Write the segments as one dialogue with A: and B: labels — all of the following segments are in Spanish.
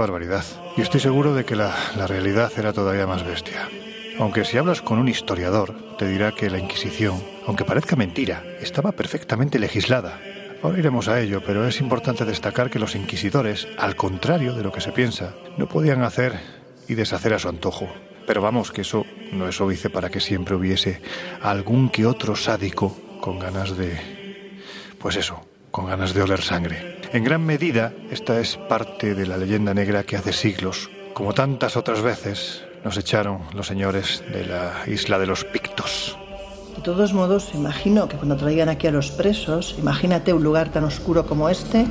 A: Barbaridad. Y estoy seguro de que la, la realidad era todavía más bestia. Aunque si hablas con un historiador, te dirá que la Inquisición, aunque parezca mentira, estaba perfectamente legislada. Ahora iremos a ello, pero es importante destacar que los inquisidores, al contrario de lo que se piensa, no podían hacer y deshacer a su antojo. Pero vamos, que eso no es óbice para que siempre hubiese algún que otro sádico con ganas de... pues eso, con ganas de oler sangre. En gran medida, esta es parte de la leyenda negra que hace siglos, como tantas otras veces, nos echaron los señores de la isla de los Pictos.
B: De todos modos, imagino que cuando traían aquí a los presos, imagínate un lugar tan oscuro como este,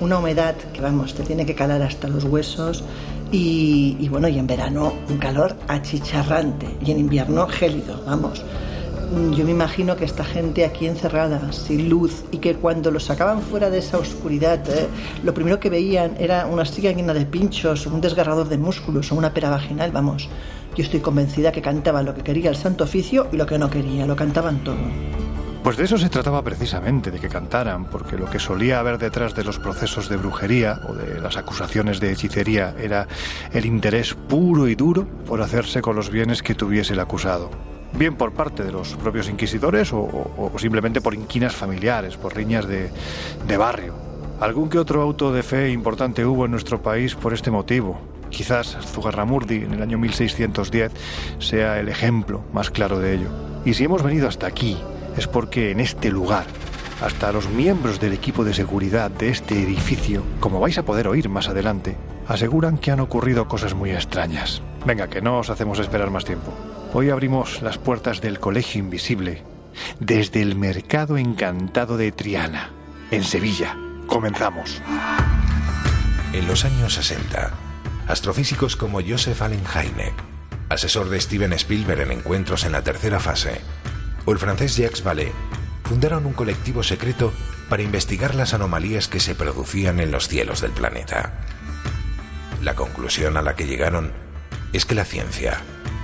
B: una humedad que vamos, te tiene que calar hasta los huesos y, bueno, y en verano un calor achicharrante y en invierno gélido, vamos. Yo me imagino que esta gente aquí encerrada, sin luz, y que cuando los sacaban fuera de esa oscuridad, eh, lo primero que veían era una silla llena de pinchos, un desgarrador de músculos o una pera vaginal, vamos. Yo estoy convencida que cantaban lo que quería el santo oficio y lo que no quería, lo cantaban todo.
A: Pues de eso se trataba precisamente, de que cantaran, porque lo que solía haber detrás de los procesos de brujería o de las acusaciones de hechicería era el interés puro y duro por hacerse con los bienes que tuviese el acusado bien por parte de los propios inquisidores o, o, o simplemente por inquinas familiares, por riñas de, de barrio. Algún que otro auto de fe importante hubo en nuestro país por este motivo. Quizás Zugarramurdi en el año 1610 sea el ejemplo más claro de ello. Y si hemos venido hasta aquí es porque en este lugar, hasta los miembros del equipo de seguridad de este edificio, como vais a poder oír más adelante, aseguran que han ocurrido cosas muy extrañas. Venga, que no os hacemos esperar más tiempo. Hoy abrimos las puertas del Colegio Invisible desde el Mercado Encantado de Triana, en Sevilla. Comenzamos.
C: En los años 60, astrofísicos como Joseph Allen Hynek, asesor de Steven Spielberg en encuentros en la tercera fase, o el francés Jacques Vallée, fundaron un colectivo secreto para investigar las anomalías que se producían en los cielos del planeta. La conclusión a la que llegaron es que la ciencia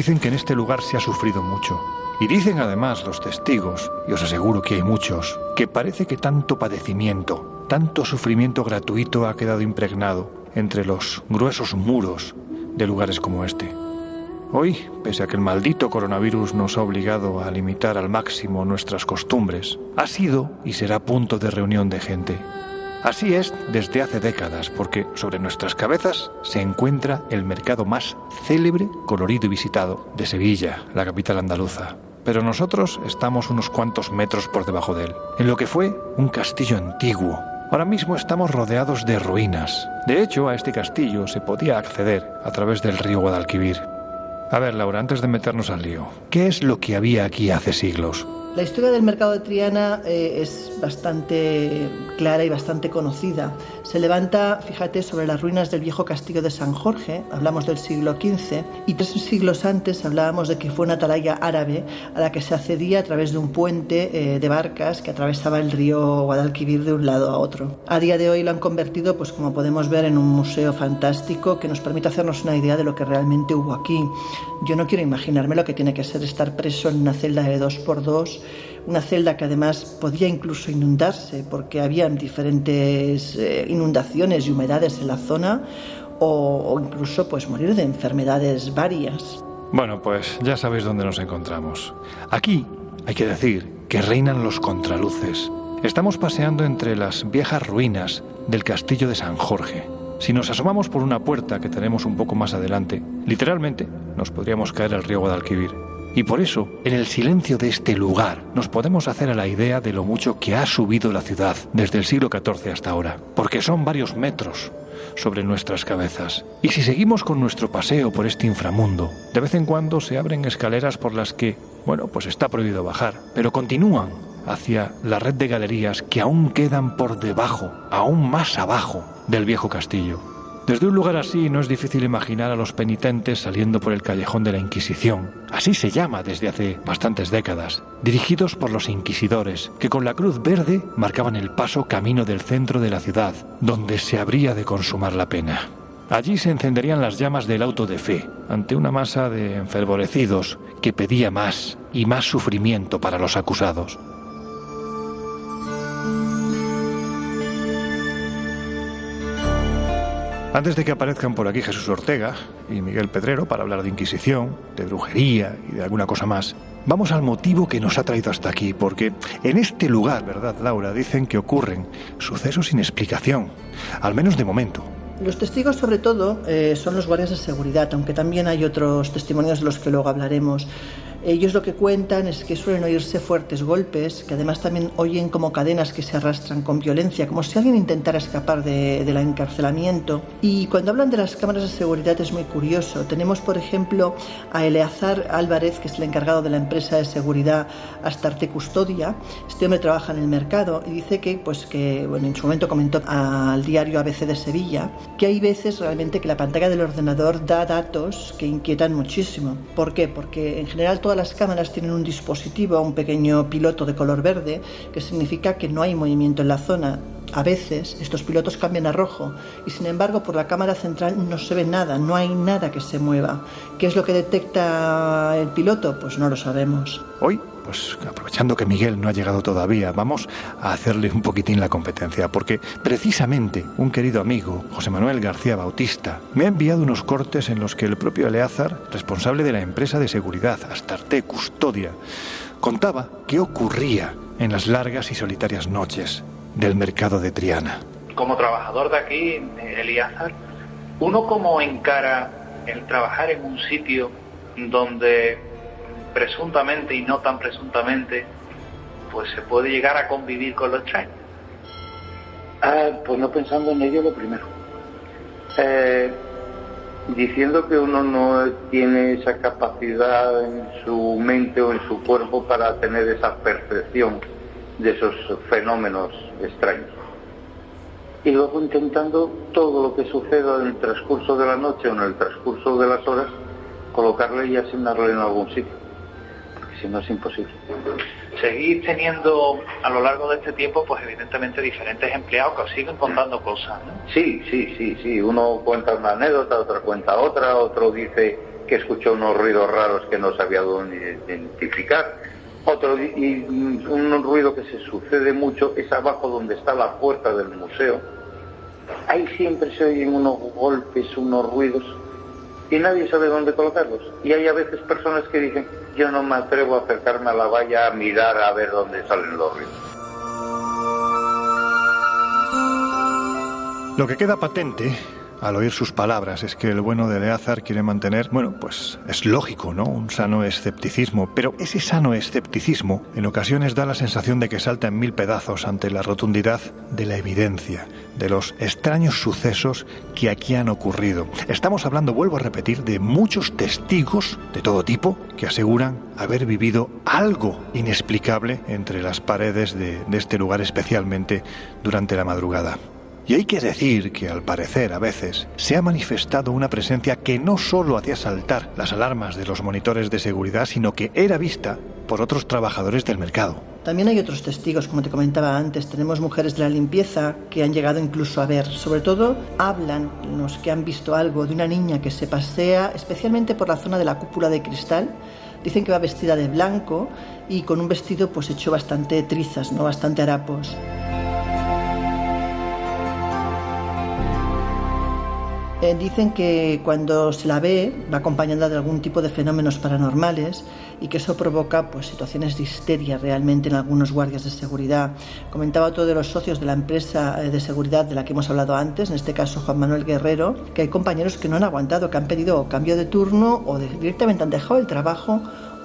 A: Dicen que en este lugar se ha sufrido mucho. Y dicen además los testigos, y os aseguro que hay muchos, que parece que tanto padecimiento, tanto sufrimiento gratuito ha quedado impregnado entre los gruesos muros de lugares como este. Hoy, pese a que el maldito coronavirus nos ha obligado a limitar al máximo nuestras costumbres, ha sido y será punto de reunión de gente, Así es desde hace décadas, porque sobre nuestras cabezas se encuentra el mercado más célebre, colorido y visitado de Sevilla, la capital andaluza. Pero nosotros estamos unos cuantos metros por debajo de él, en lo que fue un castillo antiguo. Ahora mismo estamos rodeados de ruinas. De hecho, a este castillo se podía acceder a través del río Guadalquivir. A ver, Laura, antes de meternos al lío, ¿qué es lo que había aquí hace siglos?
B: La historia del mercado de Triana eh, es bastante clara y bastante conocida. Se levanta, fíjate, sobre las ruinas del viejo castillo de San Jorge, hablamos del siglo XV, y tres siglos antes hablábamos de que fue una atalaya árabe a la que se accedía a través de un puente eh, de barcas que atravesaba el río Guadalquivir de un lado a otro. A día de hoy lo han convertido, pues como podemos ver, en un museo fantástico que nos permite hacernos una idea de lo que realmente hubo aquí. Yo no quiero imaginarme lo que tiene que ser estar preso en una celda de dos por dos una celda que además podía incluso inundarse porque habían diferentes eh, inundaciones y humedades en la zona o, incluso pues morir de enfermedades varias.
A: Bueno, pues ya sabéis dónde nos encontramos. Aquí hay que decir que reinan los contraluces. Estamos paseando entre las viejas ruinas del castillo de San Jorge. Si nos asomamos por una puerta que tenemos un poco más adelante, literalmente nos podríamos caer al río Guadalquivir. Y por eso, en el silencio de este lugar, nos podemos hacer a la idea de lo mucho que ha subido la ciudad desde el siglo XIV hasta ahora, porque son varios metros sobre nuestras cabezas. Y si seguimos con nuestro paseo por este inframundo, de vez en cuando se abren escaleras por las que, bueno, pues está prohibido bajar, pero continúan hacia la red de galerías que aún quedan por debajo, aún más abajo del viejo castillo. Desde un lugar así no es difícil imaginar a los penitentes saliendo por el callejón de la Inquisición. Así se llama desde hace bastantes décadas, dirigidos por los inquisidores, que con la cruz verde marcaban el paso camino del centro de la ciudad, donde se habría de consumar la pena. Allí se encenderían las llamas del auto de fe, ante una masa de enfervorecidos que pedía más y más sufrimiento para los acusados. Antes de que aparezcan por aquí Jesús Ortega y Miguel Pedrero para hablar de Inquisición, de brujería y de alguna cosa más, vamos al motivo que nos ha traído hasta aquí, porque en este lugar, ¿verdad, Laura? Dicen que ocurren sucesos sin explicación, al menos de momento.
B: Los testigos, sobre todo, eh, son los guardias de seguridad, aunque también hay otros testimonios de los que luego hablaremos. Ellos lo que cuentan es que suelen oírse fuertes golpes, que además también oyen como cadenas que se arrastran con violencia, como si alguien intentara escapar de, del encarcelamiento. Y cuando hablan de las cámaras de seguridad es muy curioso. Tenemos, por ejemplo, a Eleazar Álvarez, que es el encargado de la empresa de seguridad Astarte Custodia. Este hombre trabaja en el mercado y dice que, pues, que bueno, en su momento comentó al diario ABC de Sevilla que hay veces realmente que la pantalla del ordenador da datos que inquietan muchísimo. ¿Por qué? Porque en general todas las cámaras tienen un dispositivo, un pequeño piloto de color verde, que significa que no hay movimiento en la zona. A veces estos pilotos cambian a rojo y sin embargo por la cámara central no se ve nada, no hay nada que se mueva. ¿Qué es lo que detecta el piloto? Pues no lo sabemos.
A: Hoy pues aprovechando que Miguel no ha llegado todavía, vamos a hacerle un poquitín la competencia, porque precisamente un querido amigo, José Manuel García Bautista, me ha enviado unos cortes en los que el propio Eleazar, responsable de la empresa de seguridad Astarte Custodia, contaba qué ocurría en las largas y solitarias noches del mercado de Triana.
D: Como trabajador de aquí, Eleazar, uno como encara el trabajar en un sitio donde presuntamente y no tan presuntamente, pues se puede llegar a convivir con los extraños.
E: Ah, pues no pensando en ello lo primero. Eh, diciendo que uno no tiene esa capacidad en su mente o en su cuerpo para tener esa percepción de esos fenómenos extraños. Y luego intentando todo lo que suceda en el transcurso de la noche o en el transcurso de las horas, colocarle y asignarle en algún sitio si no es imposible.
D: Seguir teniendo a lo largo de este tiempo, pues evidentemente diferentes empleados que os siguen contando cosas.
E: Sí, sí, sí, sí. Uno cuenta una anécdota, otro cuenta otra, otro dice que escuchó unos ruidos raros que no sabía dónde identificar. Otro, y un ruido que se sucede mucho es abajo donde está la puerta del museo. Ahí siempre se oyen unos golpes, unos ruidos y nadie sabe dónde colocarlos. Y hay a veces personas que dicen, yo no me atrevo a acercarme a la valla a mirar a ver dónde salen los ríos.
A: Lo que queda patente al oír sus palabras es que el bueno de Eleazar quiere mantener, bueno, pues es lógico, ¿no? Un sano escepticismo, pero ese sano escepticismo en ocasiones da la sensación de que salta en mil pedazos ante la rotundidad de la evidencia, de los extraños sucesos que aquí han ocurrido. Estamos hablando, vuelvo a repetir, de muchos testigos de todo tipo que aseguran haber vivido algo inexplicable entre las paredes de, de este lugar, especialmente durante la madrugada. Y hay que decir que al parecer a veces se ha manifestado una presencia que no solo hacía saltar las alarmas de los monitores de seguridad, sino que era vista por otros trabajadores del mercado.
B: También hay otros testigos, como te comentaba antes. Tenemos mujeres de la limpieza que han llegado incluso a ver. Sobre todo hablan los que han visto algo de una niña que se pasea especialmente por la zona de la cúpula de cristal. Dicen que va vestida de blanco y con un vestido pues hecho bastante trizas, no bastante harapos. Eh, dicen que cuando se la ve va acompañada de algún tipo de fenómenos paranormales y que eso provoca pues, situaciones de histeria realmente en algunos guardias de seguridad. Comentaba otro de los socios de la empresa eh, de seguridad de la que hemos hablado antes, en este caso Juan Manuel Guerrero, que hay compañeros que no han aguantado, que han pedido cambio de turno o directamente han dejado el trabajo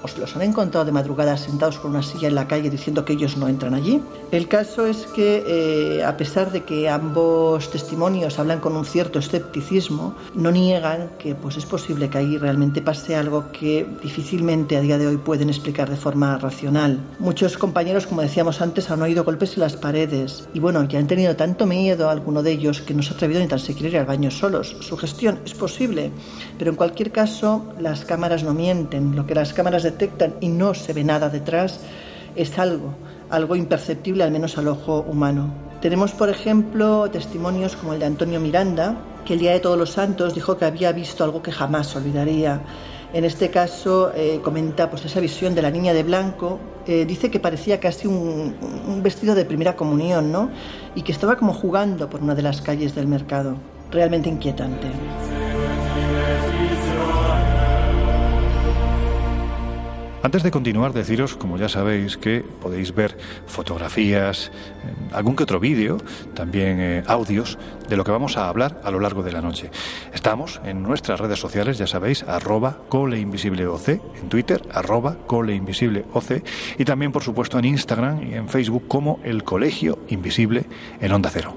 B: os los han encontrado de madrugada sentados con una silla en la calle diciendo que ellos no entran allí. El caso es que, eh, a pesar de que ambos testimonios hablan con un cierto escepticismo, no niegan que pues, es posible que ahí realmente pase algo que difícilmente a día de hoy pueden explicar de forma racional. Muchos compañeros, como decíamos antes, han oído golpes en las paredes y bueno, ya han tenido tanto miedo alguno de ellos que no se ha atrevido ni tan siquiera ir al baño solos. Su gestión es posible, pero en cualquier caso las cámaras no mienten. Lo que las cámaras de detectan y no se ve nada detrás, es algo, algo imperceptible al menos al ojo humano. Tenemos, por ejemplo, testimonios como el de Antonio Miranda, que el día de Todos los Santos dijo que había visto algo que jamás olvidaría. En este caso eh, comenta pues esa visión de la niña de blanco. Eh, dice que parecía casi un, un, vestido de primera comunión, ¿no? Y que estaba como jugando por una de las calles del mercado. Realmente inquietante.
A: Antes de continuar, deciros, como ya sabéis, que podéis ver fotografías, eh, algún que otro vídeo, también eh, audios de lo que vamos a hablar a lo largo de la noche. Estamos en nuestras redes sociales, ya sabéis, arroba coleinvisibleoc, en Twitter, arroba coleinvisibleoc, y también, por supuesto, en Instagram y en Facebook como El Colegio Invisible en Onda Cero.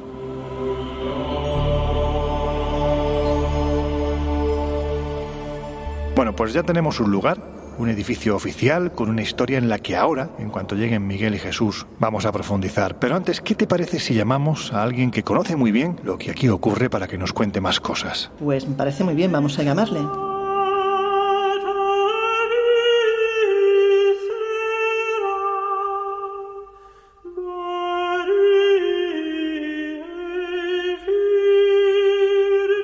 A: Bueno, pues ya tenemos un lugar un edificio oficial con una historia en la que ahora, en cuanto lleguen Miguel y Jesús, vamos a profundizar. Pero antes, ¿qué te parece si llamamos a alguien que conoce muy bien lo que aquí ocurre para que nos cuente más cosas?
B: Pues me parece muy bien, vamos a llamarle.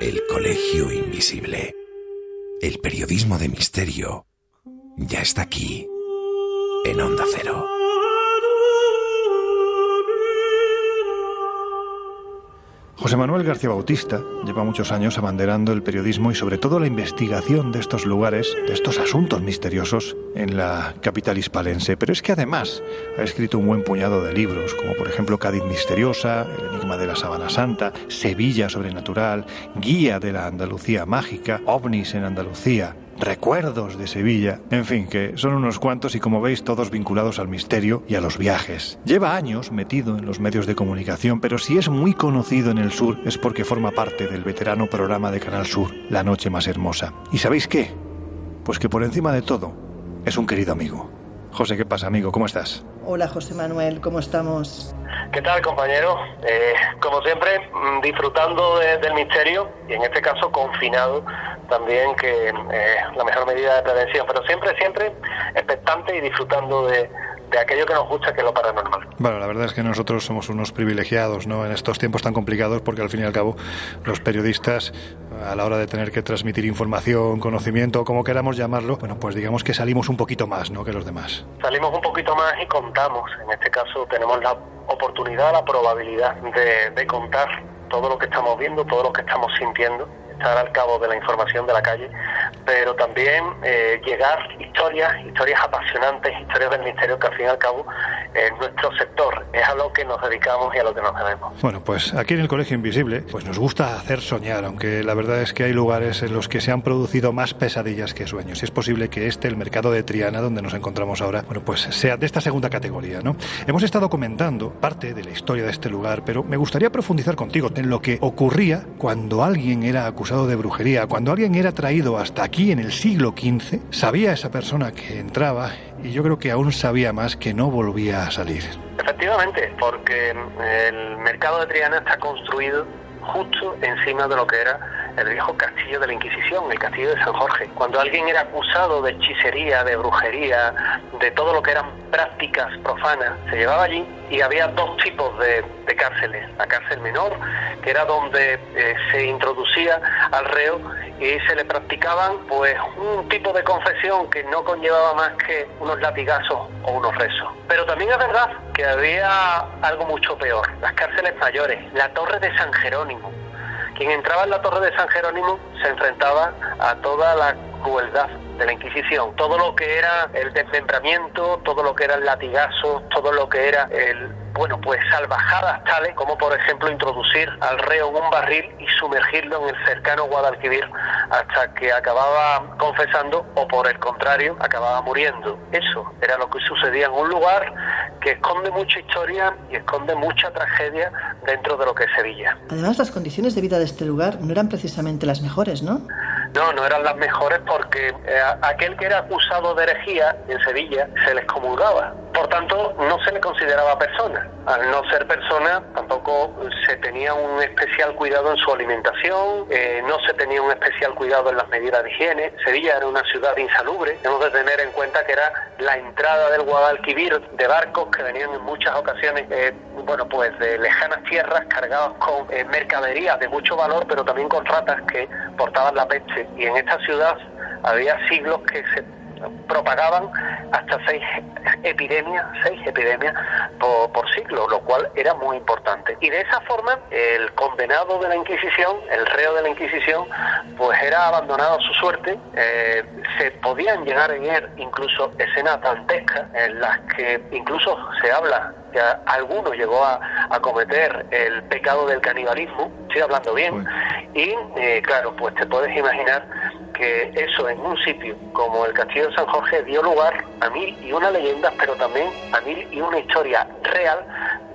C: El Colegio Invisible. El periodismo de misterio ya está aquí, en Onda Cero.
A: José Manuel García Bautista lleva muchos años abanderando el periodismo y sobre todo la investigación de estos lugares, de estos asuntos misteriosos en la capital hispalense. Pero es que además ha escrito un buen puñado de libros, como por ejemplo Cádiz Misteriosa, El Enigma de la Sabana Santa, Sevilla Sobrenatural, Guía de la Andalucía Mágica, OVNIS en Andalucía, recuerdos de Sevilla, en fin, que son unos cuantos y como veis todos vinculados al misterio y a los viajes. Lleva años metido en los medios de comunicación, pero si es muy conocido en el sur es porque forma parte del veterano programa de Canal Sur, La Noche Más Hermosa. ¿Y sabéis qué? Pues que por encima de todo es un querido amigo. José, ¿qué pasa, amigo? ¿Cómo estás?
B: Hola, José Manuel, ¿cómo estamos?
F: ¿Qué tal, compañero? Eh, como siempre, mm, disfrutando del misterio y en este caso confinado también, que eh, la mejor medida de prevención, pero siempre, siempre expectante y disfrutando de, de aquello que nos gusta, que es lo paranormal.
A: Bueno, la verdad es que nosotros somos unos privilegiados ¿no? en estos tiempos tan complicados porque al fin y al cabo los periodistas a la hora de tener que transmitir información, conocimiento, como queramos llamarlo, bueno, pues digamos que salimos un poquito más ¿no? que los demás.
F: Salimos un poquito más y contamos. En este caso tenemos la oportunidad, la probabilidad de, de contar todo lo que estamos viendo, todo lo que estamos sintiendo estar al cabo de la información de la calle, pero también eh, llegar historias, historias apasionantes, historias del misterio que al fin y al cabo en nuestro sector es a lo que nos dedicamos y a lo que nos debemos.
A: Bueno, pues aquí en el Colegio Invisible pues nos gusta hacer soñar, aunque la verdad es que hay lugares en los que se han producido más pesadillas que sueños. Es posible que este, el mercado de Triana, donde nos encontramos ahora, bueno, pues sea de esta segunda categoría, ¿no? Hemos estado comentando parte de la historia de este lugar, pero me gustaría profundizar contigo en lo que ocurría cuando alguien era acusado de brujería. Cuando alguien era traído hasta aquí en el siglo XV, sabía esa persona que entraba y yo creo que aún sabía más que no volvía a salir.
F: Efectivamente, porque el mercado de Triana está construido justo encima de lo que era el viejo castillo de la Inquisición, el castillo de San Jorge. Cuando alguien era acusado de hechicería, de brujería, de todo lo que eran prácticas profanas, se llevaba allí y había dos tipos de, cárceles. La cárcel menor, que era donde eh, se introducía al reo y se le practicaban pues un tipo de confesión que no conllevaba más que unos latigazos o unos rezos. Pero también es verdad que había algo mucho peor, las cárceles mayores, la torre de San Jerónimo Quien entraba en la Torre de San Jerónimo se enfrentaba a toda la crueldad de la Inquisición, todo lo que era el desmembramiento, todo lo que era el latigazo, todo lo que era el bueno, pues salvajadas tales como por ejemplo introducir al reo en un barril y sumergirlo en el cercano Guadalquivir hasta que acababa confesando o por el contrario acababa muriendo. Eso era lo que sucedía en un lugar que esconde mucha historia y esconde mucha tragedia dentro de lo que es Sevilla.
B: Además, las condiciones de vida de este lugar no eran precisamente las mejores, ¿no?
F: No, no eran las mejores porque eh, aquel que era acusado de herejía en Sevilla se les comulgaba. Por tanto, no se le consideraba persona. Al no ser persona, tampoco se tenía un especial cuidado en su alimentación, eh, no se tenía un especial cuidado en las medidas de higiene. Sevilla era una ciudad insalubre. Hemos de tener en cuenta que era la entrada del Guadalquivir de barcos que venían en muchas ocasiones, eh, bueno, pues de lejanas tierras cargados con mercaderías de mucho valor, pero también con ratas que portaban la peste y en esta ciudad había siglos que se propagaban hasta seis epidemias, seis epidemias por, por, siglo, lo cual era muy importante. Y de esa forma, el condenado de la Inquisición, el reo de la Inquisición, pues era abandonado a su suerte. Eh, se podían llegar a ver incluso escenas dantescas en las que incluso se habla que alguno llegó a, cometer el pecado del canibalismo, estoy hablando bien, y eh, claro, pues te puedes imaginar que eso en un sitio como el Castillo de San Jorge dio lugar a mil y una leyendas, pero también a mil y una historia real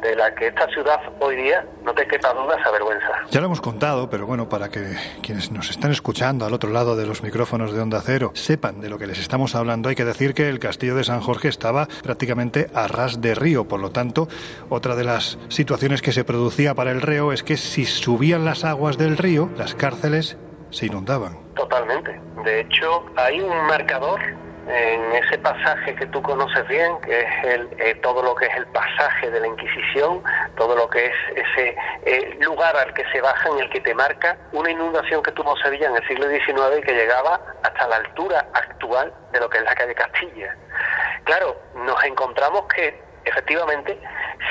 F: de la que esta ciudad hoy día, no te quepa duda, se avergüenza.
A: Ya lo hemos contado, pero bueno, para que quienes nos están escuchando al otro lado de los micrófonos de Onda Cero sepan de lo que les estamos hablando, hay que decir que el Castillo de San Jorge estaba prácticamente a ras de río, por lo tanto, otra de las situaciones que se producía para el reo es que si subían las aguas del río, las cárceles se inundaban.
F: Totalmente. De hecho, hay un marcador en ese pasaje que tú conoces bien, que es el, eh, todo lo que es el pasaje de la Inquisición, todo lo que es ese eh, lugar al que se baja, en el que te marca una inundación que tuvo Sevilla en el siglo XIX y que llegaba hasta la altura actual de lo que es la calle Castilla. Claro, nos encontramos que efectivamente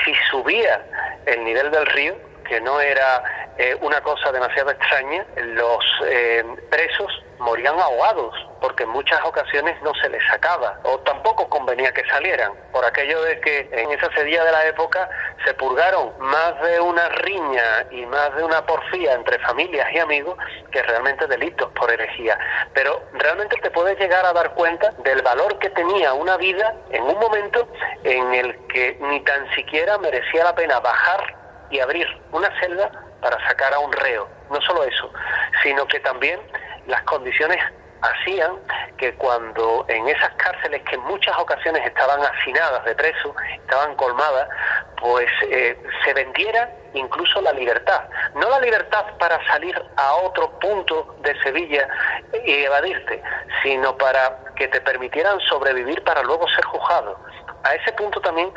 F: si subía el nivel del río, que no era eh, una cosa demasiado extraña, los eh, presos morían ahogados porque en muchas ocasiones no se les sacaba o tampoco convenía que salieran. Por aquello de que en esa sedilla de la época se purgaron más de una riña y más de una porfía entre familias y amigos que realmente delitos por herejía. Pero realmente te puedes llegar a dar cuenta del valor que tenía una vida en un momento en el que ni tan siquiera merecía la pena bajar y abrir una celda para sacar a un reo. No solo eso, sino que también las condiciones hacían que cuando en esas cárceles que en muchas ocasiones estaban hacinadas de presos, estaban colmadas, pues eh, se vendiera incluso la libertad. No la libertad para salir a otro punto de Sevilla y evadirte, sino para que te permitieran sobrevivir para luego ser juzgado. A ese punto también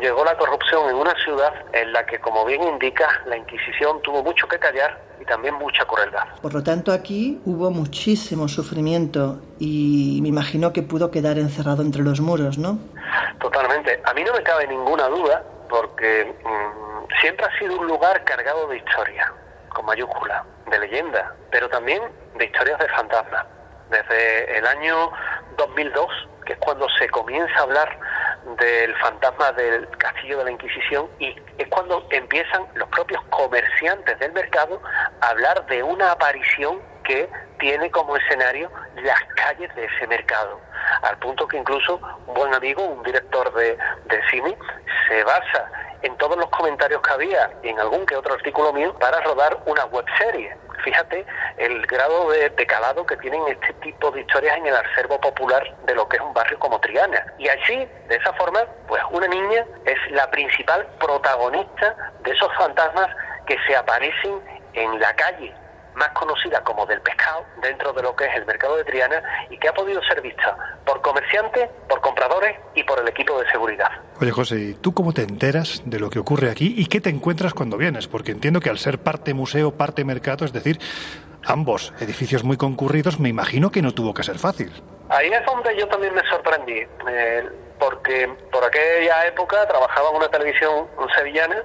F: llegó la corrupción en una ciudad en la que, como bien indica, la Inquisición tuvo mucho que callar y también mucha crueldad.
B: Por lo tanto, aquí hubo muchísimo sufrimiento y me imagino que pudo quedar encerrado entre los muros, ¿no?
F: Totalmente. A mí no me cabe ninguna duda porque mm, siempre ha sido un lugar cargado de historia, con mayúscula, de leyenda, pero también de historias de fantasmas. Desde el año 2002, que es cuando se comienza a hablar del fantasma del castillo de la Inquisición y es cuando empiezan los propios comerciantes del mercado a hablar de una aparición que tiene como escenario las calles de ese mercado, al punto que incluso un buen amigo, un director de, de cine, se basa en todos los comentarios que había y en algún que otro artículo mío para rodar una webserie. Fíjate el grado de, calado que tienen este tipo de historias en el acervo popular de lo que es un barrio como Triana. Y así, de esa forma, pues una niña es la principal protagonista de esos fantasmas que se aparecen en la calle más conocida como del pescado dentro de lo que es el mercado de Triana y que ha podido ser vista por comerciantes, por compradores y por el equipo de seguridad.
A: Oye José, ¿y tú cómo te enteras de lo que ocurre aquí y qué te encuentras cuando vienes? Porque entiendo que al ser parte museo, parte mercado, es decir, ambos edificios muy concurridos, me imagino que no tuvo que ser fácil.
F: Ahí es donde yo también me sorprendí, eh, porque por aquella época trabajaba en una televisión sevillana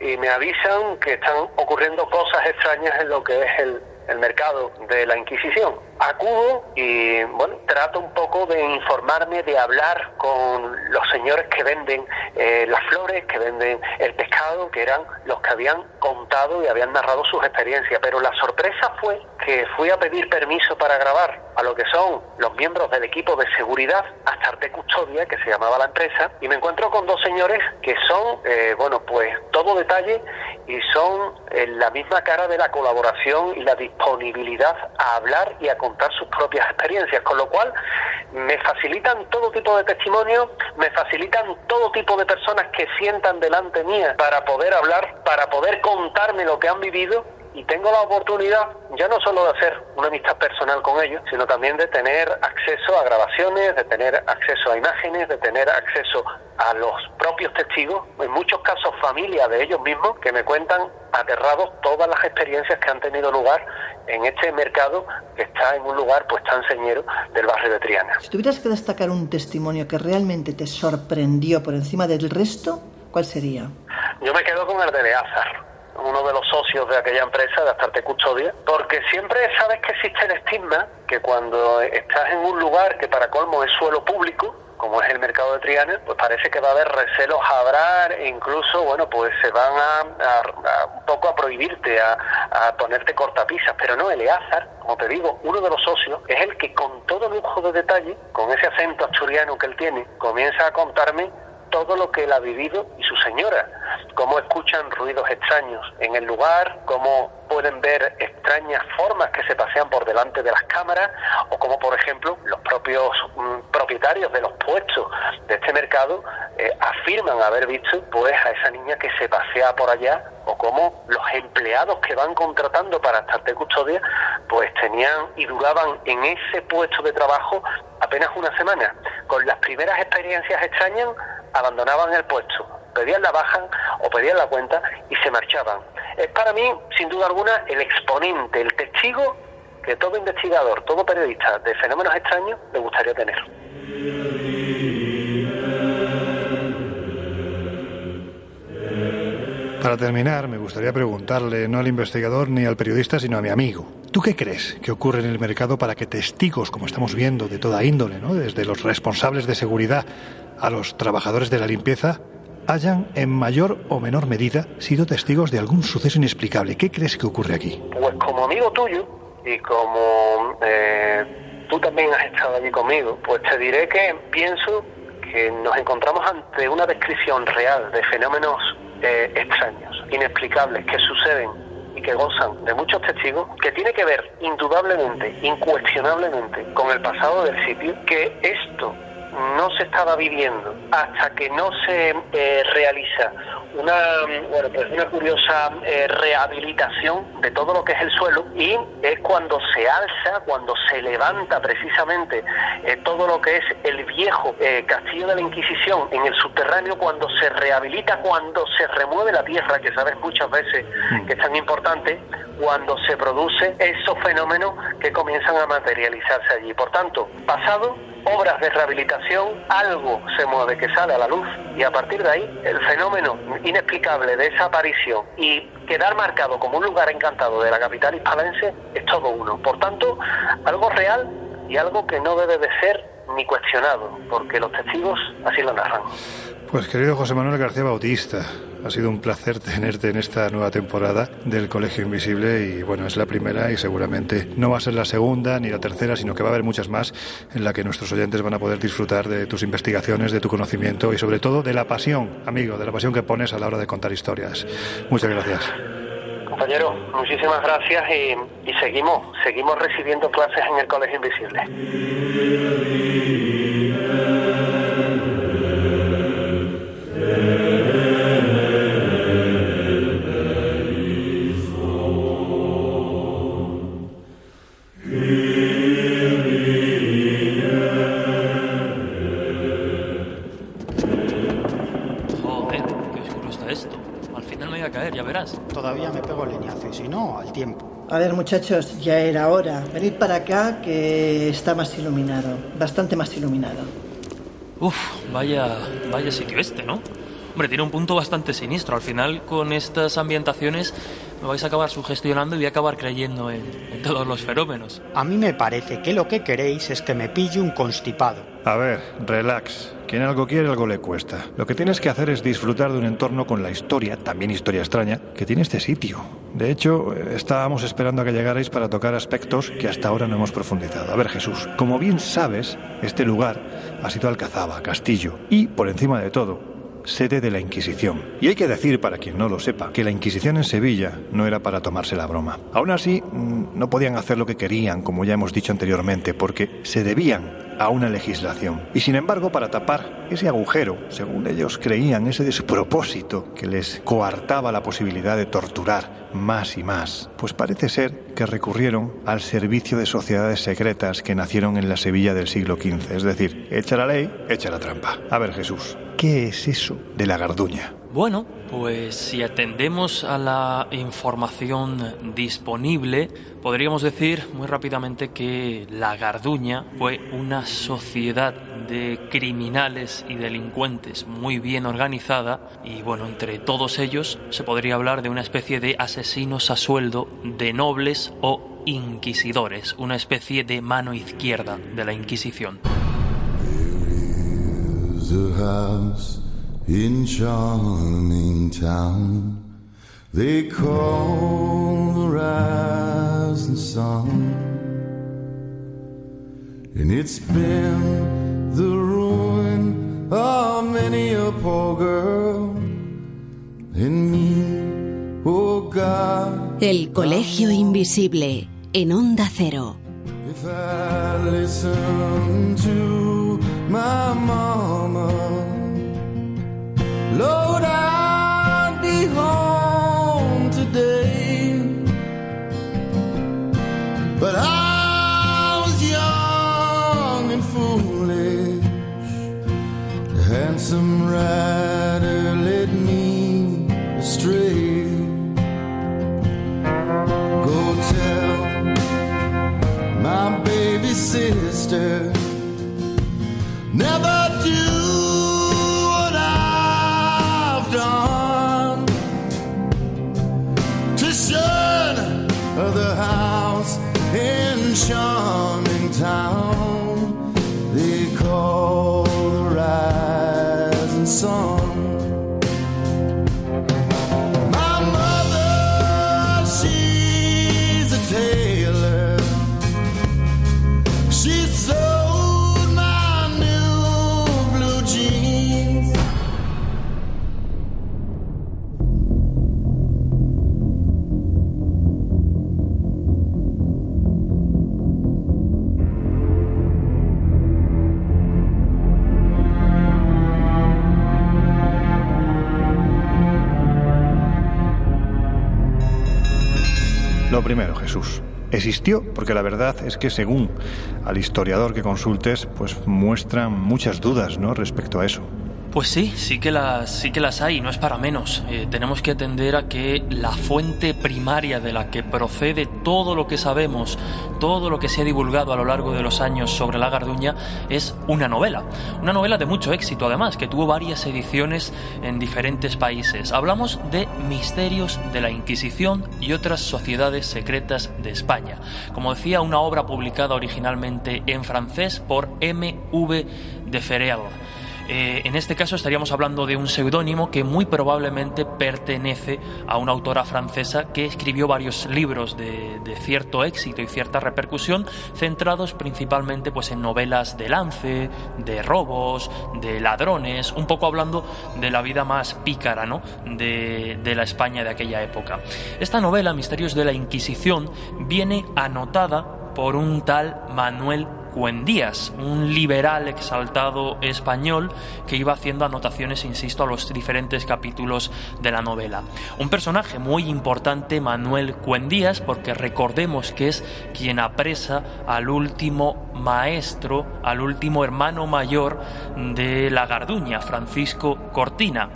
F: y me avisan que están ocurriendo cosas extrañas en lo que es el, el mercado de la Inquisición. Acudo y bueno, trato un poco de informarme, de hablar con los señores que venden eh, las flores, que venden el pescado, que eran los que habían contado y habían narrado sus experiencias. Pero la sorpresa fue que fui a pedir permiso para grabar a lo que son los miembros del equipo de seguridad, Astarte Custodia, que se llamaba la empresa, y me encuentro con dos señores que son, eh, bueno, pues todo detalle y son eh, la misma cara de la colaboración y la disponibilidad a hablar y a contar sus propias experiencias, con lo cual me facilitan todo tipo de testimonio, me facilitan todo tipo de personas que sientan delante mía para poder hablar, para poder contarme lo que han vivido y tengo la oportunidad ya no solo de hacer una amistad personal con ellos, sino también de tener acceso a grabaciones, de tener acceso a imágenes, de tener acceso a los propios testigos, en muchos casos familia de ellos mismos, que me cuentan aterrados todas las experiencias que han tenido lugar en este mercado que está en un lugar pues tan señero del barrio de Triana.
B: Si tuvieras que destacar un testimonio que realmente te sorprendió por encima del resto, ¿cuál sería?
F: Yo me quedo con el de Leázar uno de los socios de aquella empresa, de Astarte Custodia, porque siempre sabes que existe el estigma que cuando estás en un lugar que para colmo es suelo público, como es el mercado de Triana, pues parece que va a haber recelos a hablar e incluso, bueno, pues se van a, un poco a prohibirte, a, a, ponerte cortapisas, pero no, Eleazar, como te digo, uno de los socios, es el que con todo lujo de detalle, con ese acento asturiano que él tiene, comienza a contarme todo lo que él ha vivido y su señora, cómo escuchan ruidos extraños en el lugar, cómo pueden ver extrañas formas que se pasean por delante de las cámaras o como por ejemplo los propios mm, propietarios de los puestos de este mercado eh, afirman haber visto pues a esa niña que se pasea por allá o como los empleados que van contratando para estar de custodia pues tenían y duraban en ese puesto de trabajo apenas una semana. Con las primeras experiencias extrañas abandonaban el puesto, pedían la baja o pedían la cuenta y se marchaban. Es para mí, sin duda alguna, el exponente, el testigo que todo investigador, todo periodista de fenómenos extraños le gustaría tener.
A: Para terminar, me gustaría preguntarle no al investigador ni al periodista, sino a mi amigo. ¿Tú qué crees que ocurre en el mercado para que testigos, como estamos viendo, de toda índole, ¿no? desde los responsables de seguridad a los trabajadores de la limpieza, hayan, en mayor o menor medida, sido testigos de algún suceso inexplicable? ¿Qué crees que ocurre aquí?
F: Pues como amigo tuyo y como eh, tú también has estado allí conmigo, pues te diré que pienso que nos encontramos ante una descripción real de fenómenos eh, extraños, inexplicables, que suceden y que gozan de muchos testigos, que tiene que ver indudablemente, incuestionablemente, con el pasado del sitio, que esto no se estaba viviendo hasta que no se eh, realiza una, bueno, pues una curiosa eh, rehabilitación de todo lo que es el suelo y es cuando se alza, cuando se levanta precisamente eh, todo lo que es el viejo castillo de la Inquisición en el subterráneo, cuando se rehabilita, cuando se remueve la tierra, que sabes muchas veces mm. que es tan importante, cuando se produce esos fenómenos que comienzan a materializarse allí. Por tanto, pasado obras de rehabilitación, algo se mueve que sale a la luz y a partir de ahí el fenómeno inexplicable de esa aparición y quedar marcado como un lugar encantado de la capital hispalense es todo uno. Por tanto, algo real y algo que no debe de ser ni cuestionado, porque los testigos así lo narran.
A: Pues querido José Manuel García Bautista, ha sido un placer tenerte en esta nueva temporada del Colegio Invisible y bueno, es la primera y seguramente no va a ser la segunda ni la tercera, sino que va a haber muchas más en la que nuestros oyentes van a poder disfrutar de tus investigaciones, de tu conocimiento y sobre todo de la pasión, amigo, de la pasión que pones a la hora de contar historias. Muchas gracias.
F: Compañero, muchísimas gracias y, y seguimos, seguimos recibiendo clases en el Colegio Invisible.
B: A ver, muchachos, ya era hora. Venid para acá que está más iluminado. Bastante más iluminado.
G: Uf, vaya, vaya sitio este, ¿no? Hombre, tiene un punto bastante siniestro. Al final, con estas ambientaciones, me vais a acabar sugestionando y voy a acabar creyendo en, en todos los fenómenos.
H: A mí me parece que lo que queréis es que me pille un constipado.
A: A ver, relax. Quien algo quiere, algo le cuesta. Lo que tienes que hacer es disfrutar de un entorno con la historia, también historia extraña, que tiene este sitio. De hecho, estábamos esperando a que llegarais para tocar aspectos que hasta ahora no hemos profundizado. A ver, Jesús, como bien sabes, este lugar ha sido Alcazaba, Castillo, y, por encima de todo, sede de la Inquisición. Y hay que decir, para quien no lo sepa, que la Inquisición en Sevilla no era para tomarse la broma. Aún así, mm, no podían hacer lo que querían, como ya hemos dicho anteriormente, porque se debían a una legislación. Y sin embargo, para tapar ese agujero, según ellos creían, ese despropósito que les coartaba la posibilidad de torturar más y más, pues parece ser que recurrieron al servicio de sociedades secretas que nacieron en la Sevilla del siglo XV. Es decir, echa la ley, echa la trampa. A ver, Jesús, ¿qué es eso de la garduña?
G: Bueno, pues si atendemos a la información disponible, podríamos decir muy rápidamente que la Garduña fue una sociedad de criminales y delincuentes muy bien organizada y bueno, entre todos ellos se podría hablar de una especie de asesinos a sueldo de nobles o inquisidores, una especie de mano izquierda de la Inquisición.
I: They call the rising sun. And it's been the ruin of many a poor girl. And me oh God.
J: El Colegio Invisible en Onda Cero.
I: If I listen to my mama Lord, I'd But I was young and foolish. The handsome rider led me astray. Go tell my baby sister never
A: Lo primero, Jesús. Existió porque la verdad es que según al historiador que consultes, pues muestran muchas dudas, ¿no? respecto a eso.
G: Pues sí, sí que las, sí que las hay, no es para menos. Eh, tenemos que atender a que la fuente primaria de la que procede todo lo que sabemos, todo lo que se ha divulgado a lo largo de los años sobre la Garduña es una novela. Una novela de mucho éxito, además, que tuvo varias ediciones en diferentes países. Hablamos de Misterios de la Inquisición y otras sociedades secretas de España. Como decía, una obra publicada originalmente en francés por M.V. de Ferrer. Eh, en este caso estaríamos hablando de un seudónimo que muy probablemente pertenece a una autora francesa que escribió varios libros de, cierto éxito y cierta repercusión, centrados principalmente pues, en novelas de lance, de robos, de ladrones, un poco hablando de la vida más pícara ¿no? de, de la España de aquella época. Esta novela, Misterios de la Inquisición, viene anotada por un tal Manuel Cuendías, un liberal exaltado español que iba haciendo anotaciones, insisto, a los diferentes capítulos de la novela. Un personaje muy importante, Manuel Cuendías, porque recordemos que es quien apresa al último maestro, al último hermano mayor de la Garduña, Francisco Cortina.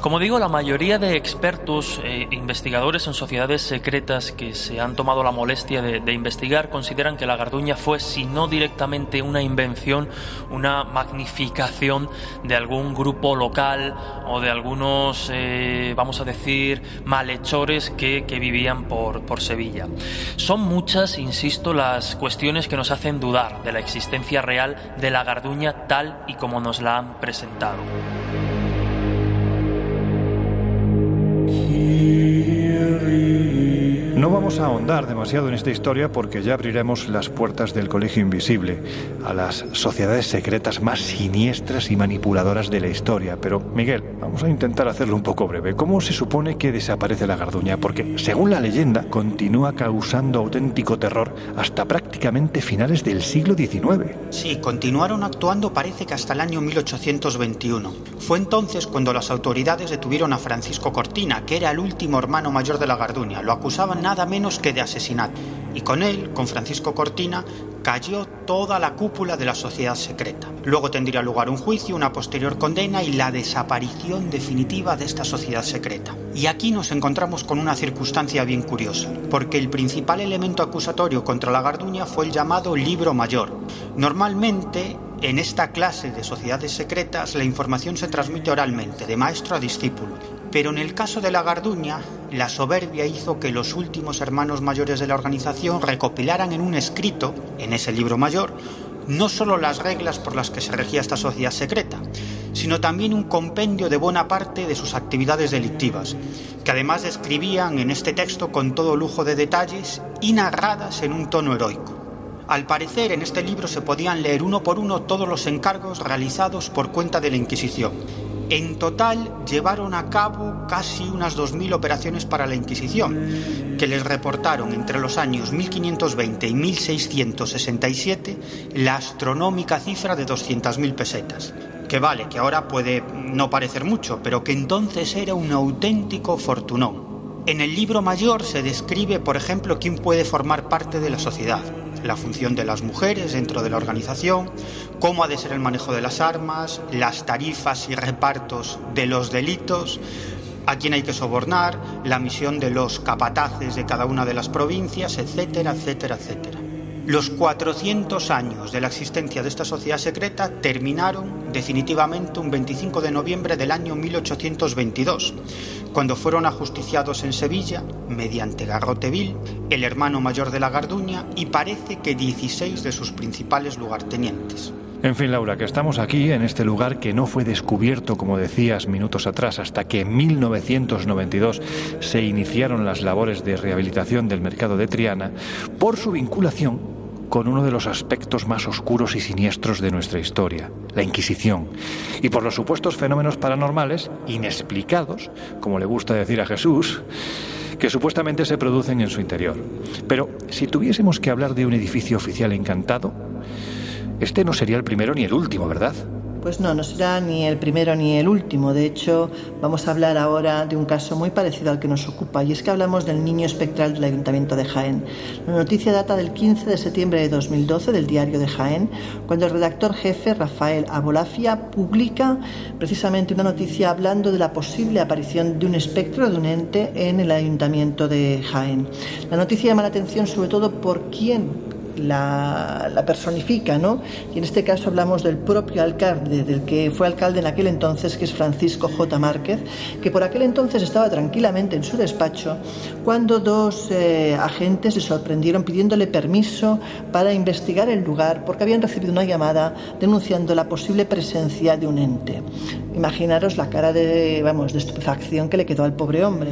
G: Como digo, la mayoría de expertos, eh, investigadores en sociedades secretas que se han tomado la molestia de, de investigar, consideran que la Garduña fue, si no directamente, una invención, una magnificación de algún grupo local o de algunos, eh, vamos a decir, malhechores que, que vivían por, por Sevilla. Son muchas, insisto, las cuestiones que nos hacen dudar de la existencia real de la Garduña tal y como nos la han presentado.
A: No vamos a ahondar demasiado en esta historia porque ya abriremos las puertas del Colegio Invisible a las sociedades secretas más siniestras y manipuladoras de la historia. Pero, Miguel, vamos a intentar hacerlo un poco breve. ¿Cómo se supone que desaparece la Garduña? Porque, según la leyenda, continúa causando auténtico terror hasta prácticamente finales del siglo XIX.
H: Sí, continuaron actuando parece que hasta el año 1821. Fue entonces cuando las autoridades detuvieron a Francisco Cortina, que era el último hermano mayor de la Garduña. Lo acusaban nada menos que de asesinato. Y con él, con Francisco Cortina, cayó toda la cúpula de la sociedad secreta. Luego tendría lugar un juicio, una posterior condena y la desaparición definitiva de esta sociedad secreta. Y aquí nos encontramos con una circunstancia bien curiosa, porque el principal elemento acusatorio contra la Garduña fue el llamado libro mayor. Normalmente, en esta clase de sociedades secretas, la información se transmite oralmente, de maestro a discípulo. Pero en el caso de la Garduña, la soberbia hizo que los últimos hermanos mayores de la organización recopilaran en un escrito, en ese libro mayor, no solo las reglas por las que se regía esta sociedad secreta, sino también un compendio de buena parte de sus actividades delictivas, que además describían en este texto con todo lujo de detalles y narradas en un tono heroico. Al parecer, en este libro se podían leer uno por uno todos los encargos realizados por cuenta de la Inquisición. En total llevaron a cabo casi unas 2.000 operaciones para la Inquisición, que les reportaron entre los años 1520 y 1667 la astronómica cifra de 200.000 pesetas. Que vale, que ahora puede no parecer mucho, pero que entonces era un auténtico fortunón. En el libro mayor se describe, por ejemplo, quién puede formar parte de la sociedad, la función de las mujeres dentro de la organización, cómo ha de ser el manejo de las armas, las tarifas y repartos de los delitos, a quién hay que sobornar, la misión de los capataces de cada una de las provincias, etcétera, etcétera, etcétera. Los 400 años de la existencia de esta sociedad secreta terminaron definitivamente un 25 de noviembre del año 1822, cuando fueron ajusticiados en Sevilla, mediante garrote vil, el hermano mayor de la Garduña y parece que 16 de sus principales lugartenientes.
A: En fin, Laura, que estamos aquí, en este lugar que no fue descubierto, como decías minutos atrás, hasta que en 1992 se iniciaron las labores de rehabilitación del mercado de Triana, por su vinculación con uno de los aspectos más oscuros y siniestros de nuestra historia, la Inquisición, y por los supuestos fenómenos paranormales inexplicados, como le gusta decir a Jesús, que supuestamente se producen en su interior. Pero si tuviésemos que hablar de un edificio oficial encantado, este no sería el primero ni el último, ¿verdad?
B: Pues no, no será ni el primero ni el último. De hecho, vamos a hablar ahora de un caso muy parecido al que nos ocupa, y es que hablamos del niño espectral del Ayuntamiento de Jaén. La noticia data del 15 de septiembre de 2012 del diario de Jaén, cuando el redactor jefe Rafael Abolafia publica precisamente una noticia hablando de la posible aparición de un espectro de un ente en el Ayuntamiento de Jaén. La noticia llama la atención sobre todo por quién la, la, personifica, ¿no? Y en este caso hablamos del propio alcalde, del que fue alcalde en aquel entonces, que es Francisco J. Márquez, que por aquel entonces estaba tranquilamente en su despacho cuando dos eh, agentes se sorprendieron pidiéndole permiso para investigar el lugar porque habían recibido una llamada denunciando la posible presencia de un ente. Imaginaros la cara de, vamos, de estupefacción que le quedó al pobre hombre.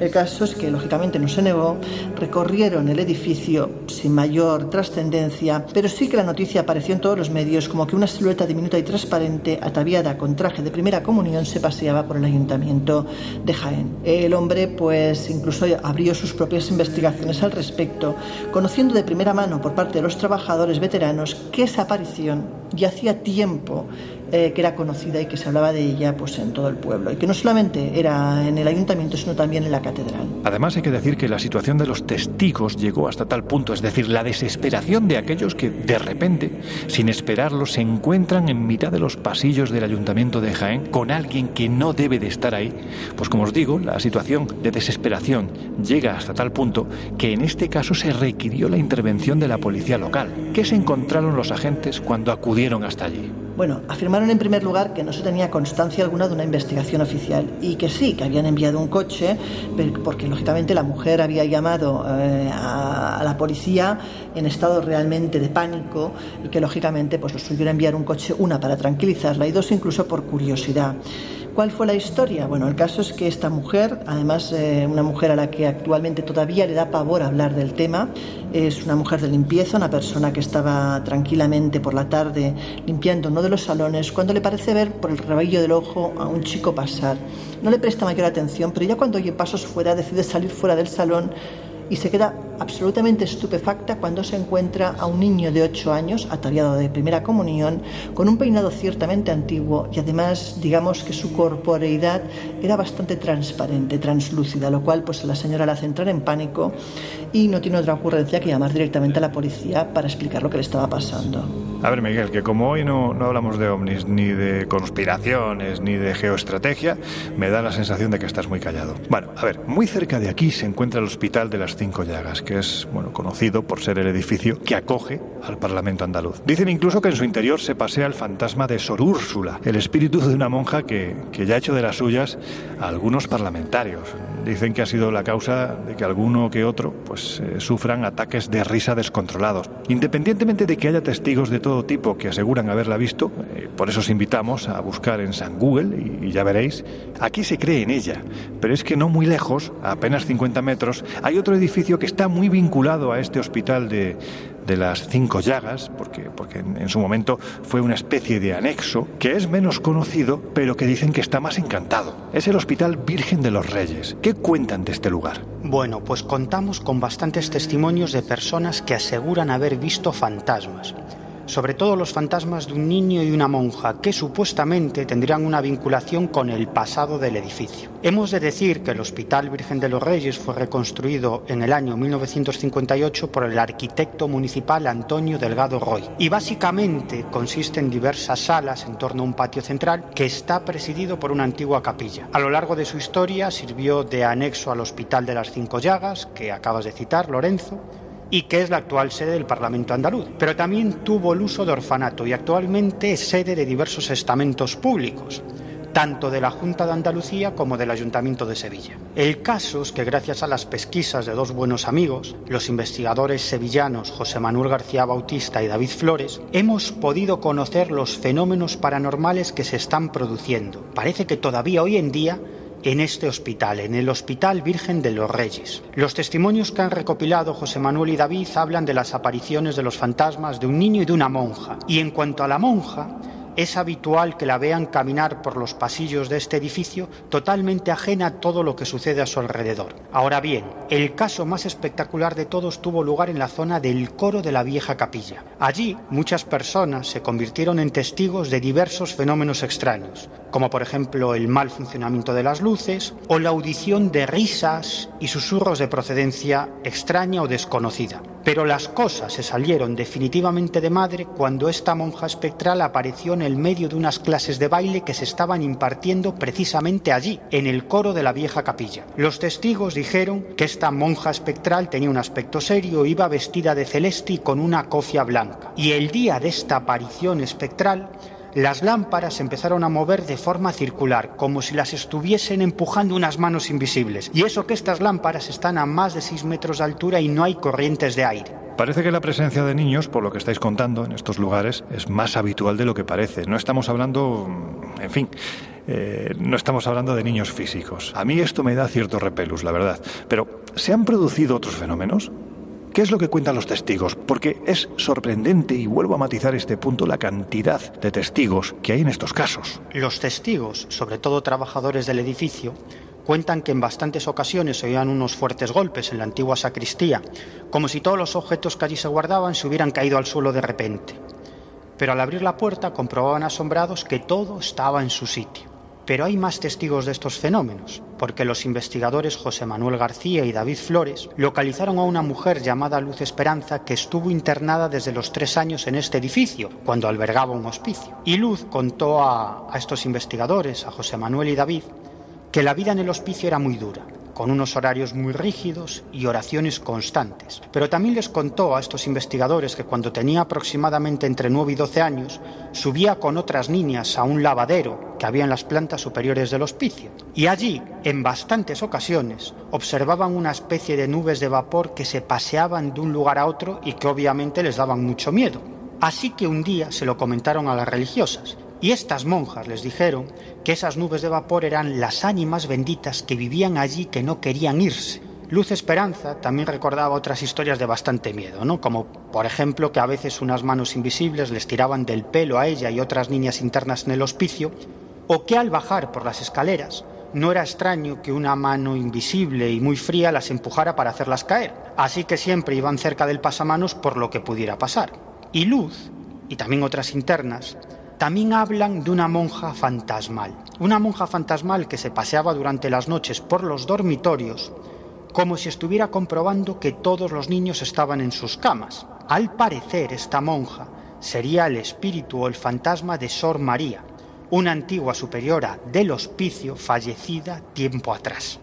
B: El caso es que, lógicamente, no se negó, recorrieron el edificio sin mayor trascendencia, pero sí que la noticia apareció en todos los medios como que una silueta diminuta y transparente, ataviada con traje de primera comunión, se paseaba por el ayuntamiento de Jaén. El hombre, pues, incluso abrió sus propias investigaciones al respecto, conociendo de primera mano por parte de los trabajadores veteranos que esa aparición ya hacía tiempo eh, que era conocida y que se hablaba de ella pues en todo el pueblo y que no solamente era en el ayuntamiento sino también en la catedral.
A: Además hay que decir que la situación de los testigos llegó hasta tal punto, es decir, la desesperación de aquellos que de repente, sin esperarlo, se encuentran en mitad de los pasillos del ayuntamiento de Jaén con alguien que no debe de estar ahí. Pues como os digo, la situación de desesperación llega hasta tal punto que en este caso se requirió la intervención de la policía local. ¿Qué se encontraron los agentes cuando acudieron hasta allí?
B: Bueno, afirmaron en primer lugar que no se tenía constancia alguna de una investigación oficial y que sí, que habían enviado un coche, porque lógicamente la mujer había llamado eh, a, la policía en estado realmente de pánico y que lógicamente pues lo suyo enviar un coche, una para tranquilizarla y dos incluso por curiosidad. ¿Cuál fue la historia? Bueno, el caso es que esta mujer, además eh, una mujer a la que actualmente todavía le da pavor hablar del tema, es una mujer de limpieza, una persona que estaba tranquilamente por la tarde limpiando uno de los salones cuando le parece ver por el rabillo del ojo a un chico pasar. No le presta mayor atención, pero ya cuando oye pasos fuera decide salir fuera del salón y se queda absolutamente estupefacta cuando se encuentra a un niño de 8 años, ataviado de primera comunión, con un peinado ciertamente antiguo y además, digamos que su corporeidad era bastante transparente, translúcida, lo cual pues a la señora la hace entrar en pánico y no tiene otra ocurrencia que llamar directamente a la policía para explicar lo que le estaba pasando.
A: A ver, Miguel, que como hoy no, no hablamos de ovnis, ni de conspiraciones, ni de geoestrategia, me da la sensación de que estás muy callado. Bueno, a ver, muy cerca de aquí se encuentra el Hospital de las Cinco Llagas, que es, bueno, conocido por ser el edificio que acoge al Parlamento andaluz. Dicen incluso que en su interior se pasea el fantasma de Sor Úrsula, el espíritu de una monja que, que ya ha hecho de las suyas a algunos parlamentarios. Dicen que ha sido la causa de que alguno que otro pues eh, sufran ataques de risa descontrolados. Independientemente de que haya testigos de todo tipo que aseguran haberla visto, eh, por eso os invitamos a buscar en San Google y, y ya veréis, aquí se cree en ella. Pero es que no muy lejos, a apenas 50 metros, hay otro edificio que está muy vinculado a este hospital de, de las cinco llagas, porque, porque en, en su momento fue una especie de anexo, que es menos conocido, pero que dicen que está más encantado. Es el Hospital Virgen de los Reyes. ¿Qué cuentan de este lugar?
H: Bueno, pues contamos con bastantes testimonios de personas que aseguran haber visto fantasmas. Sobre todo los fantasmas de un niño y una monja que supuestamente tendrían una vinculación con el pasado del edificio. Hemos de decir que el Hospital Virgen de los Reyes fue reconstruido en el año 1958 por el arquitecto municipal Antonio Delgado Roy y básicamente consiste en diversas salas en torno a un patio central que está presidido por una antigua capilla. A lo largo de su historia sirvió de anexo al Hospital de las Cinco Llagas, que acabas de citar, Lorenzo, y que es la actual sede del Parlamento andaluz. Pero también tuvo el uso de orfanato y actualmente es sede de diversos estamentos públicos, tanto de la Junta de Andalucía como del Ayuntamiento de Sevilla. El caso es que gracias a las pesquisas de dos buenos amigos, los investigadores sevillanos José Manuel García Bautista y David Flores, hemos podido conocer los fenómenos paranormales que se están produciendo. Parece que todavía hoy en día en este hospital, en el Hospital Virgen de los Reyes. Los testimonios que han recopilado José Manuel y David hablan de las apariciones de los fantasmas de un niño y de una monja. Y en cuanto a la monja, es habitual que la vean caminar por los pasillos de este edificio totalmente ajena a todo lo que sucede a su alrededor. Ahora bien, el caso más espectacular de todos tuvo lugar en la zona del coro de la vieja capilla. Allí muchas personas se convirtieron en testigos de diversos fenómenos extraños, como por ejemplo el mal funcionamiento de las luces o la audición de risas y susurros de procedencia extraña o desconocida. Pero las cosas se salieron definitivamente de madre cuando esta monja espectral apareció en el medio de unas clases de baile que se estaban impartiendo precisamente allí, en el coro de la vieja capilla. Los testigos dijeron que esta monja espectral tenía un aspecto serio, iba vestida de celeste y con una cofia blanca. Y el día de esta aparición espectral, las lámparas empezaron a mover de forma circular, como si las estuviesen empujando unas manos invisibles. Y eso que estas lámparas están a más de 6 metros de altura y no hay corrientes de aire.
A: Parece que la presencia de niños, por lo que estáis contando en estos lugares, es más habitual de lo que parece. No estamos hablando, en fin, eh, no estamos hablando de niños físicos. A mí esto me da cierto repelus, la verdad. Pero, ¿se han producido otros fenómenos? ¿Qué es lo que cuentan los testigos? Porque es sorprendente, y vuelvo a matizar este punto, la cantidad de testigos que hay en estos casos.
H: Los testigos, sobre todo trabajadores del edificio, cuentan que en bastantes ocasiones oían unos fuertes golpes en la antigua sacristía, como si todos los objetos que allí se guardaban se hubieran caído al suelo de repente. pero al abrir la puerta comprobaban asombrados que todo estaba en su sitio. Pero hay más testigos de estos fenómenos, porque los investigadores José Manuel García y David Flores localizaron a una mujer llamada Luz Esperanza que estuvo internada desde los tres años en este edificio, cuando albergaba un hospicio. Y Luz contó a, estos investigadores, a José Manuel y David, que la vida en el hospicio era muy dura, con unos horarios muy rígidos y oraciones constantes. Pero también les contó a estos investigadores que cuando tenía aproximadamente entre 9 y 12 años, subía con otras niñas a un lavadero que había en las plantas superiores del hospicio. Y allí, en bastantes ocasiones, observaban una especie de nubes de vapor que se paseaban de un lugar a otro y que obviamente les daban mucho miedo. Así que un día se lo comentaron a las religiosas y estas monjas les dijeron que esas nubes de vapor eran las ánimas benditas que vivían allí que no querían irse. Luz Esperanza también recordaba otras historias de bastante miedo, ¿no? Como por ejemplo que a veces unas manos invisibles les tiraban del pelo a ella y otras niñas internas en el hospicio, o que al bajar por las escaleras no era extraño que una mano invisible y muy fría las empujara para hacerlas caer, así que siempre iban cerca del pasamanos por lo que pudiera pasar. Y Luz, y también otras internas, también hablan de una monja fantasmal. Una monja fantasmal que se paseaba durante las noches por los dormitorios como si estuviera comprobando que todos los niños estaban en sus camas. Al parecer, esta monja sería el espíritu o el fantasma de Sor María, una antigua superiora del hospicio fallecida tiempo atrás.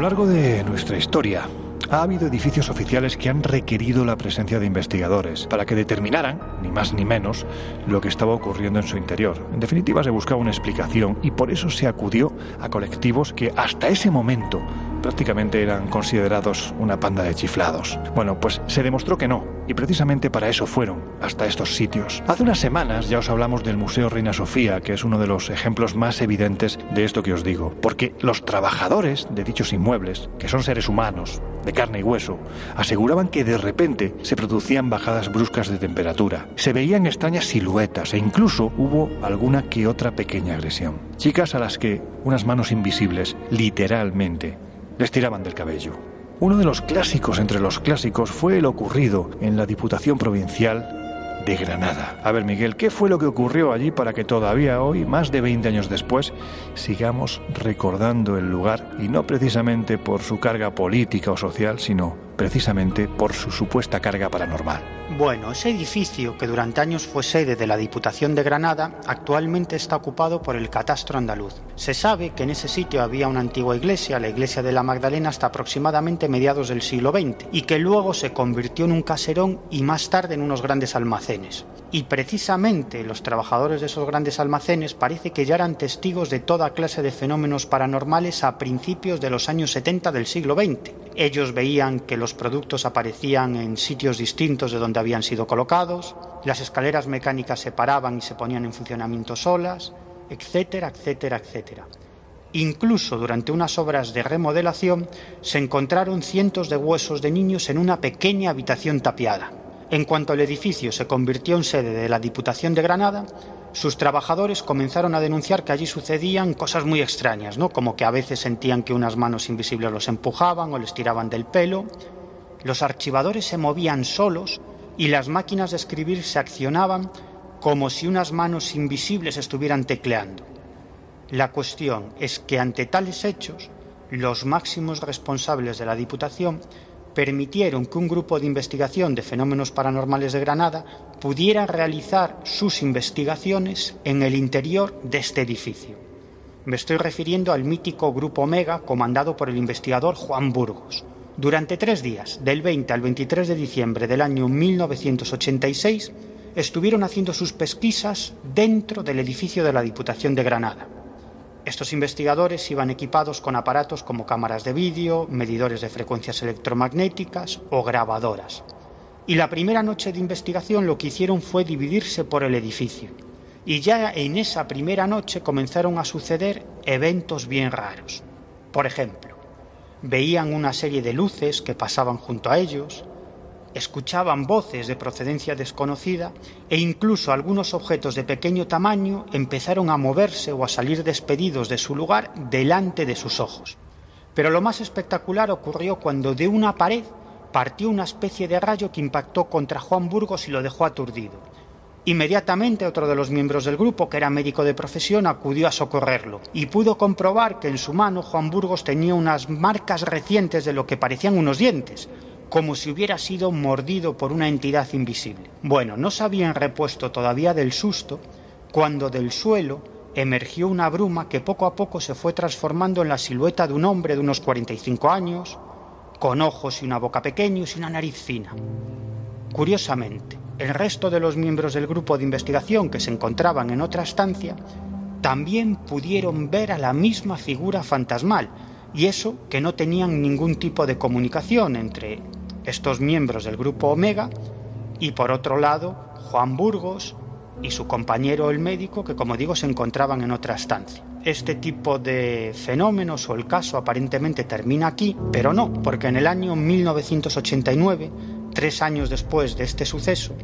A: Lo largo de nuestra historia, ha habido edificios oficiales que han requerido la presencia de investigadores para que determinaran, ni más ni menos, lo que estaba ocurriendo en su interior. En definitiva, se buscaba una explicación y por eso se acudió a colectivos que hasta ese momento prácticamente eran considerados una panda de chiflados. Bueno, pues se demostró que no, y precisamente para eso fueron hasta estos sitios. Hace unas semanas ya os hablamos del Museo Reina Sofía, que es uno de los ejemplos más evidentes de esto que os digo, porque los trabajadores de dichos inmuebles, que son seres humanos, de carne y hueso, aseguraban que de repente se producían bajadas bruscas de temperatura, se veían extrañas siluetas e incluso hubo alguna que otra pequeña agresión. Chicas a las que unas manos invisibles, literalmente, les tiraban del cabello. Uno de los clásicos entre los clásicos fue el ocurrido en la Diputación Provincial de Granada. A ver, Miguel, ¿qué fue lo que ocurrió allí para que todavía hoy, más de 20 años después, sigamos recordando el lugar y no precisamente por su carga política o social, sino precisamente por su supuesta carga paranormal?
H: Bueno, ese edificio, que durante años fue sede de la Diputación de Granada, actualmente está ocupado por el Catastro Andaluz. Se sabe que en ese sitio había una antigua iglesia, la iglesia de la Magdalena, hasta aproximadamente mediados del siglo XX, y que luego se convirtió en un caserón y más tarde en unos grandes almacenes. Y precisamente los trabajadores de esos grandes almacenes parece que ya eran testigos de toda clase de fenómenos paranormales a principios de los años 70 del siglo XX. Ellos veían que los productos aparecían en sitios distintos de donde habían sido colocados, las escaleras mecánicas se paraban y se ponían en funcionamiento solas, etcétera, etcétera, etcétera. Incluso durante unas obras de remodelación se encontraron cientos de huesos de niños en una pequeña habitación tapiada. En cuanto el edificio se convirtió en sede de la Diputación de Granada, sus trabajadores comenzaron a denunciar que allí sucedían cosas muy extrañas, ¿no? Como que a veces sentían que unas manos invisibles los empujaban o les tiraban del pelo. Los archivadores se movían solos y las máquinas de escribir se accionaban como si unas manos invisibles estuvieran tecleando. La cuestión es que ante tales hechos, los máximos responsables de la Diputación permitieron que un grupo de investigación de fenómenos paranormales de Granada pudiera realizar sus investigaciones en el interior de este edificio. Me estoy refiriendo al mítico Grupo Omega comandado por el investigador Juan Burgos. Durante tres días, del 20 al 23 de diciembre del año 1986, estuvieron haciendo sus pesquisas dentro del edificio de la Diputación de Granada. Estos investigadores iban equipados con aparatos como cámaras de vídeo, medidores de frecuencias electromagnéticas o grabadoras. Y la primera noche de investigación lo que hicieron fue dividirse por el edificio. Y ya en esa primera noche comenzaron a suceder eventos bien raros. Por ejemplo, veían una serie de luces que pasaban junto a ellos, escuchaban voces de procedencia desconocida e incluso algunos objetos de pequeño tamaño empezaron a moverse o a salir despedidos de su lugar delante de sus ojos. Pero lo más espectacular ocurrió cuando de una pared partió una especie de rayo que impactó contra Juan Burgos y lo dejó aturdido. Inmediatamente otro de los miembros del grupo, que era médico de profesión, acudió a socorrerlo y pudo comprobar que en su mano Juan Burgos tenía unas marcas recientes de lo que parecían unos dientes, como si hubiera sido mordido por una entidad invisible. Bueno, no se habían repuesto todavía del susto cuando del suelo emergió una bruma que poco a poco se fue transformando en la silueta de un hombre de unos 45 años, con ojos y una boca pequeños y una nariz fina. Curiosamente, el resto de los miembros del grupo de investigación que se encontraban en otra estancia también pudieron ver a la misma figura fantasmal, y eso que no tenían ningún tipo de comunicación entre estos miembros del grupo Omega y por otro lado Juan Burgos y su compañero el médico que como digo se encontraban en otra estancia. Este tipo de fenómenos o el caso aparentemente termina aquí, pero no, porque en el año 1989, tres años después de este suceso,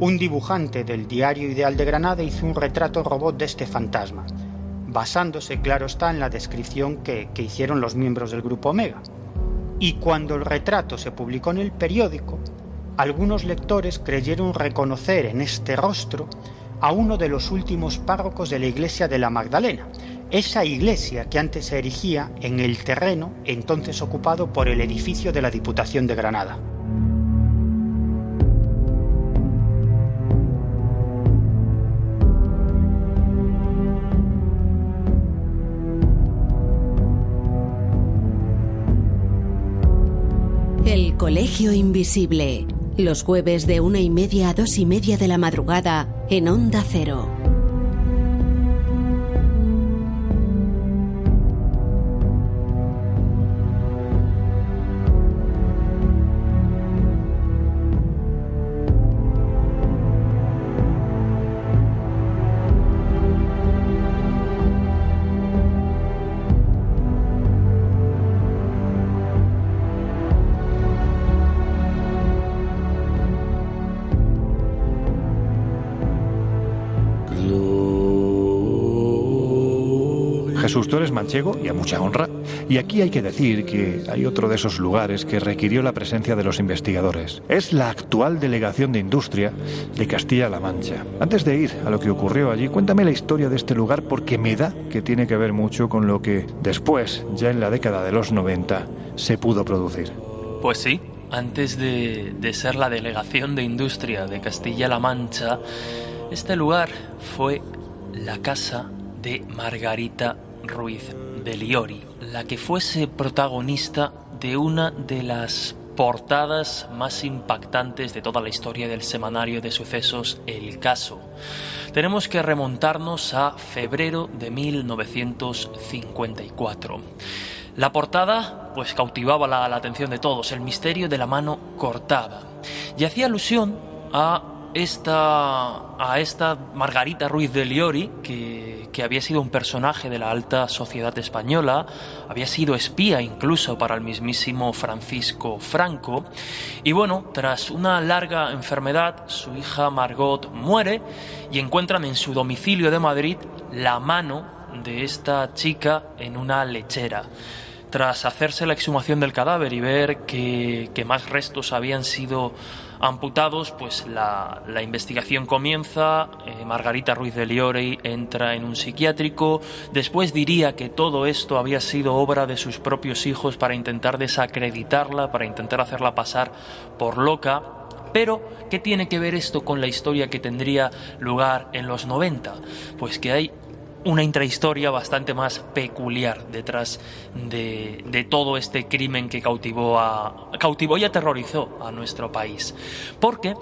H: un dibujante del Diario Ideal de Granada hizo un retrato robot de este fantasma, basándose, claro está, en la descripción que, hicieron los miembros del grupo Omega. Y cuando el retrato se publicó en el periódico, algunos lectores creyeron reconocer en este rostro a uno de los últimos párrocos de la iglesia de la Magdalena, esa iglesia que antes se erigía en el terreno entonces ocupado por el edificio de la Diputación de Granada.
J: Colegio Invisible. Los jueves de una y media a dos y media de la madrugada en Onda Cero.
A: Tú eres manchego y a mucha honra. Y aquí hay que decir que hay otro de esos lugares que requirió la presencia de los investigadores. Es la actual delegación de industria de Castilla-La Mancha. Antes de ir a lo que ocurrió allí, cuéntame la historia de este lugar porque me da que tiene que ver mucho con lo que después, ya en la década de los 90, se pudo producir.
G: Pues sí, antes de ser la delegación de industria de Castilla-La Mancha, este lugar fue la casa de Margarita Ruiz de Liori, la que fuese protagonista de una de las portadas más impactantes de toda la historia del semanario de sucesos El Caso. Tenemos que remontarnos a febrero de 1954. La portada pues cautivaba la, la atención de todos, el misterio de la mano cortada, y hacía alusión a esta, a esta Margarita Ruiz de Liori, que, que, había sido un personaje de la alta sociedad española, había sido espía incluso para el mismísimo Francisco Franco, y bueno, tras una larga enfermedad, su hija Margot muere y encuentran en su domicilio de Madrid la mano de esta chica en una lechera. Tras hacerse la exhumación del cadáver y ver que, que más restos habían sido amputados, pues la, la investigación comienza, eh, Margarita Ruiz de Liorey entra en un psiquiátrico, después diría que todo esto había sido obra de sus propios hijos para intentar desacreditarla, para intentar hacerla pasar por loca, pero, ¿qué tiene que ver esto con la historia que tendría lugar en los 90? Pues que hay una intrahistoria bastante más peculiar detrás de, de, todo este crimen que cautivó, a, cautivó y aterrorizó a nuestro país. Porque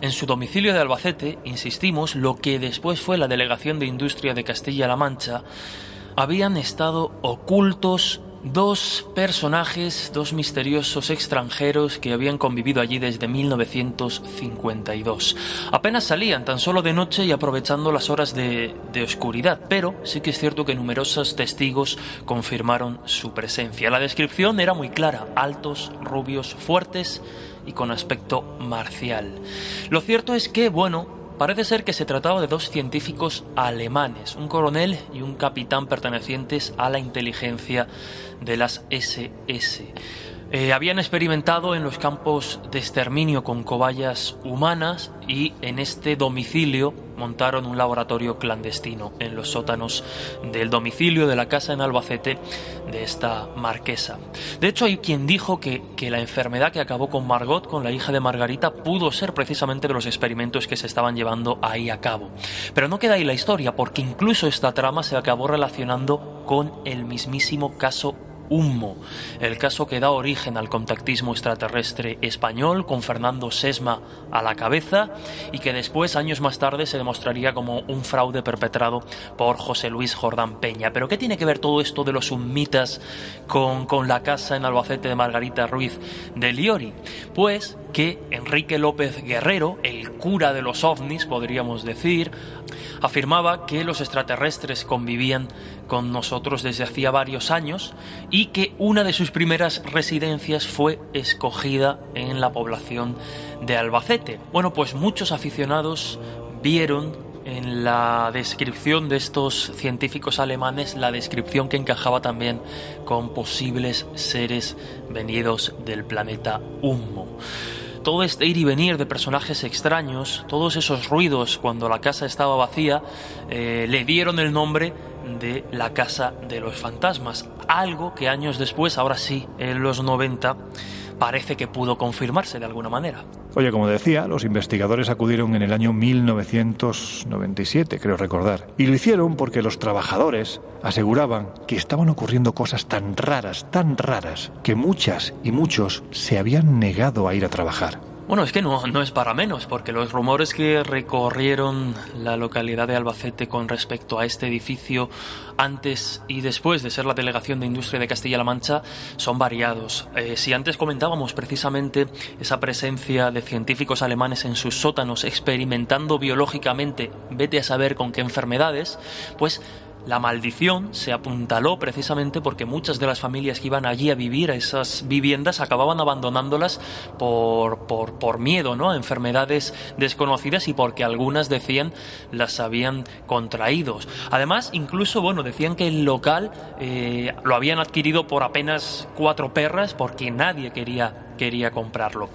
G: en su domicilio de Albacete, insistimos, lo que después fue la Delegación de Industria de Castilla-La Mancha, habían estado ocultos dos personajes, dos misteriosos extranjeros que habían convivido allí desde 1952. Apenas salían, tan solo de noche y aprovechando las horas de, de oscuridad, pero sí que es cierto que numerosos testigos confirmaron su presencia. La descripción era muy clara, altos, rubios, fuertes y con aspecto marcial. Lo cierto es que, bueno, Parece ser que se trataba de dos científicos alemanes, un coronel y un capitán pertenecientes a la inteligencia de las SS. Eh, habían experimentado en los campos de exterminio con cobayas humanas y en este domicilio montaron un laboratorio clandestino en los sótanos del domicilio de la casa en Albacete de esta marquesa. De hecho, hay quien dijo que, que la enfermedad que acabó con Margot, con la hija de Margarita, pudo ser precisamente de los experimentos que se estaban llevando ahí a cabo. Pero no queda ahí la historia, porque incluso esta trama se acabó relacionando con el mismísimo caso Humo, el caso que da origen al contactismo extraterrestre español con Fernando Sesma a la cabeza y que después, años más tarde, se demostraría como un fraude perpetrado por José Luis Jordán Peña. Pero ¿qué tiene que ver todo esto de los humitas con, con la casa en Albacete de Margarita Ruiz de Liori? Pues que Enrique López Guerrero, el cura de los ovnis, podríamos decir, afirmaba que los extraterrestres convivían con nosotros desde hacía varios años y que una de sus primeras residencias fue escogida en la población de Albacete. Bueno, pues muchos aficionados vieron en la descripción de estos científicos alemanes la descripción que encajaba también con posibles seres venidos del planeta Humo todo este ir y venir de personajes extraños, todos esos ruidos cuando la casa estaba vacía, eh, le dieron el nombre de la Casa de los Fantasmas, algo que años después, ahora sí, en los 90, parece que pudo confirmarse de alguna manera.
A: Oye, como decía, los investigadores acudieron en el año 1997, creo recordar. Y lo hicieron porque los trabajadores aseguraban que estaban ocurriendo cosas tan raras, tan raras, que muchas y muchos se habían negado a ir a trabajar.
G: Bueno, es que no, no es para menos, porque los rumores que recorrieron la localidad de Albacete con respecto a este edificio antes y después de ser la delegación de industria de Castilla-La Mancha son variados. Eh, si antes comentábamos precisamente esa presencia de científicos alemanes en sus sótanos experimentando biológicamente, vete a saber con qué enfermedades, pues la maldición se apuntaló precisamente porque muchas de las familias que iban allí a vivir a esas viviendas acababan abandonándolas por, por, por miedo ¿no? a enfermedades desconocidas y porque algunas decían las habían contraído. Además, incluso, bueno, decían que el local eh, lo habían adquirido por apenas cuatro perras porque nadie quería, quería comprarlo.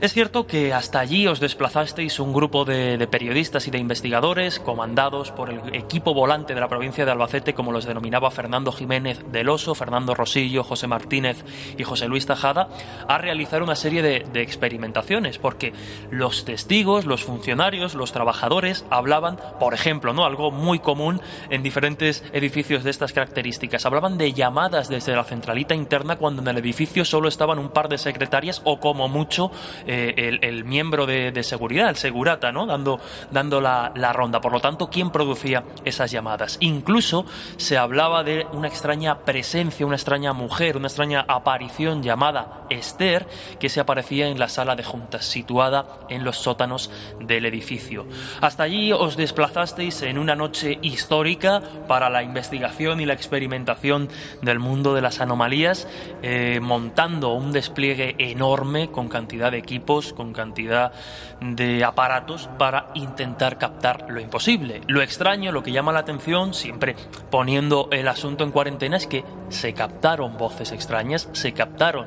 G: Es cierto que hasta allí os desplazasteis un grupo de, de, periodistas y de investigadores comandados por el equipo volante de la provincia de Albacete, como los denominaba Fernando Jiménez del Oso, Fernando Rosillo, José Martínez y José Luis Tajada, a realizar una serie de, de experimentaciones, porque los testigos, los funcionarios, los trabajadores hablaban, por ejemplo, ¿no? algo muy común en diferentes edificios de estas características, hablaban de llamadas desde la centralita interna cuando en el edificio solo estaban un par de secretarias o como mucho eh, el, el, miembro de, de, seguridad, el segurata, ¿no? Dando, dando la, la, ronda. Por lo tanto, ¿quién producía esas llamadas? Incluso se hablaba de una extraña presencia, una extraña mujer, una extraña aparición llamada Esther, que se aparecía en la sala de juntas, situada en los sótanos del edificio. Hasta allí os desplazasteis en una noche histórica para la investigación y la experimentación del mundo de las anomalías, eh, montando un despliegue enorme con cantidad de equipos con cantidad de aparatos para intentar captar lo imposible. Lo extraño, lo que llama la atención, siempre poniendo el asunto en cuarentena, es que se captaron voces extrañas, se captaron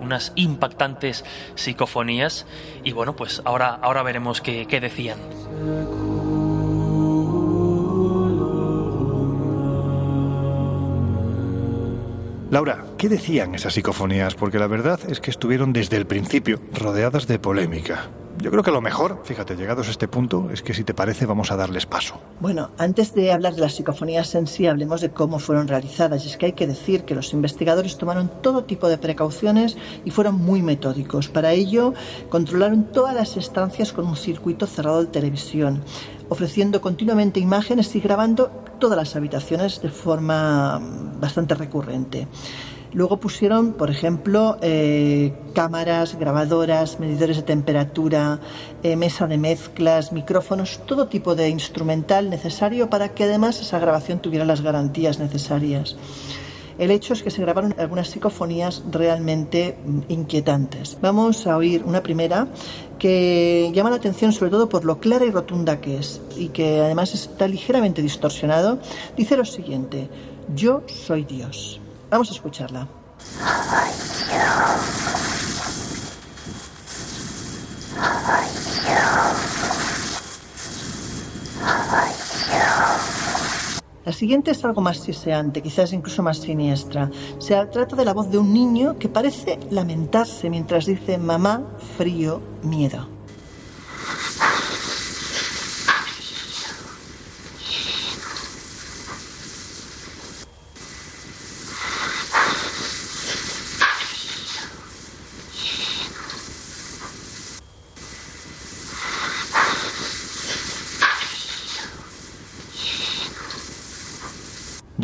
G: unas impactantes psicofonías y bueno, pues ahora, ahora veremos qué, qué decían.
A: Laura, ¿qué decían esas psicofonías? Porque la verdad es que estuvieron desde el principio rodeadas de polémica. Yo creo que lo mejor, fíjate, llegados a este punto, es que si te parece vamos a darles paso.
B: Bueno, antes de hablar de las psicofonías en sí, hablemos de cómo fueron realizadas. Y es que hay que decir que los investigadores tomaron todo tipo de precauciones y fueron muy metódicos. Para ello, controlaron todas las estancias con un circuito cerrado de televisión, ofreciendo continuamente imágenes y grabando todas las habitaciones de forma bastante recurrente. Luego pusieron, por ejemplo, eh, cámaras, grabadoras, medidores de temperatura, eh, mesa de mezclas, micrófonos, todo tipo de instrumental necesario para que además esa grabación tuviera las garantías necesarias. El hecho es que se grabaron algunas psicofonías realmente mm, inquietantes. Vamos a oír una primera que llama la atención sobre todo por lo clara y rotunda que es y que además está ligeramente distorsionado. Dice lo siguiente, yo soy Dios. Vamos a escucharla. La siguiente es algo más siseante, quizás incluso más siniestra. Se trata de la voz de un niño que parece lamentarse mientras dice mamá, frío, miedo.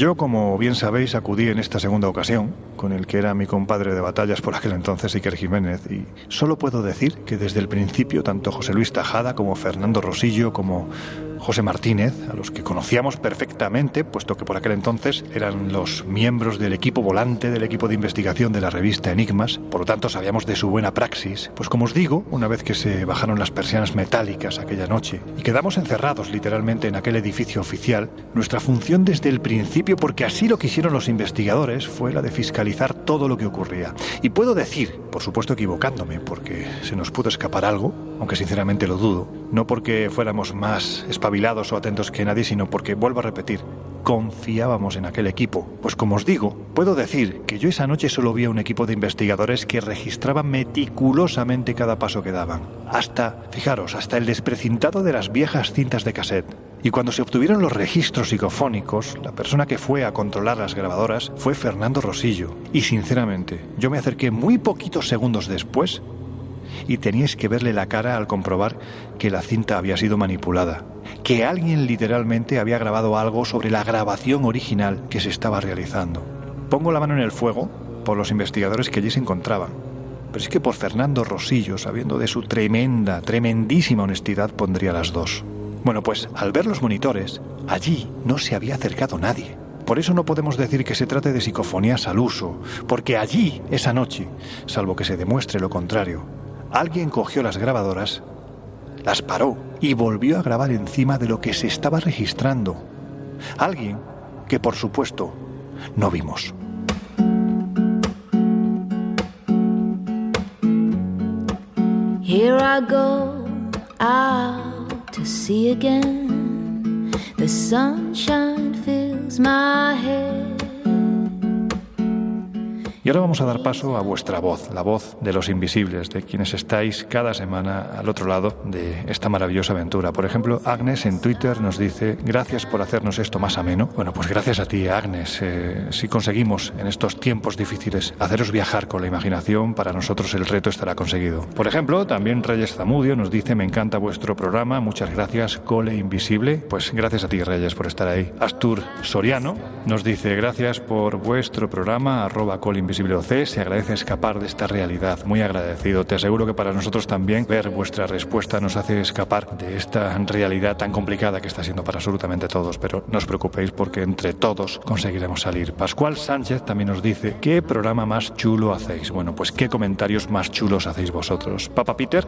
A: Yo, como bien sabéis, acudí en esta segunda ocasión con el que era mi compadre de batallas por aquel entonces, Iker Jiménez, y solo puedo decir que desde el principio tanto José Luis Tajada como Fernando Rosillo como José Martínez, a los que conocíamos perfectamente, puesto que por aquel entonces eran los miembros del equipo volante del equipo de investigación de la revista Enigmas, por lo tanto sabíamos de su buena praxis. Pues como os digo, una vez que se bajaron las persianas metálicas aquella noche y quedamos encerrados literalmente en aquel edificio oficial, nuestra función desde el principio, porque así lo quisieron los investigadores, fue la de fiscalizar todo lo que ocurría. Y puedo decir, por supuesto equivocándome, porque se nos pudo escapar algo, aunque sinceramente lo dudo, no porque fuéramos más espabilados o atentos que nadie, sino porque, vuelvo a repetir, confiábamos en aquel equipo. Pues como os digo, puedo decir que yo esa noche solo vi a un equipo de investigadores que registraban meticulosamente cada paso que daban. Hasta, fijaros, hasta el desprecintado de las viejas cintas de cassette. Y cuando se obtuvieron los registros psicofónicos, la persona que fue a controlar las grabadoras fue Fernando Rosillo. Y sinceramente, yo me acerqué muy poquitos segundos después y teníais que verle la cara al comprobar que la cinta había sido manipulada, que alguien literalmente había grabado algo sobre la grabación original que se estaba realizando. Pongo la mano en el fuego por los investigadores que allí se encontraban, pero es que por Fernando Rosillo, sabiendo de su tremenda, tremendísima honestidad, pondría las dos. Bueno, pues al ver los monitores, allí no se había acercado nadie. Por eso no podemos decir que se trate de psicofonías al uso, porque allí, esa noche, salvo que se demuestre lo contrario, alguien cogió las grabadoras, las paró y volvió a grabar encima de lo que se estaba registrando. Alguien que, por supuesto, no vimos.
K: Here I go out to sea again. The sunshine fills my head.
A: Y ahora vamos a dar paso a vuestra voz, la voz de los invisibles, de quienes estáis cada semana al otro lado de esta maravillosa aventura. Por ejemplo, Agnes en Twitter nos dice, gracias por hacernos esto más ameno. Bueno, pues gracias a ti, Agnes. Eh, si conseguimos en estos tiempos difíciles haceros viajar con la imaginación, para nosotros el reto estará conseguido. Por ejemplo, también Reyes Zamudio nos dice, me encanta vuestro programa, muchas gracias, Cole Invisible. Pues gracias a ti, Reyes, por estar ahí. Astur Soriano nos dice, gracias por vuestro programa, arroba Cole Invisible OC, se agradece escapar de esta realidad. Muy agradecido. Te aseguro que para nosotros también ver vuestra respuesta nos hace escapar de esta realidad tan complicada que está siendo para absolutamente todos. Pero no os preocupéis porque entre todos conseguiremos salir. Pascual Sánchez también nos dice, ¿qué programa más chulo hacéis? Bueno, pues qué comentarios más chulos hacéis vosotros. Papa Peter,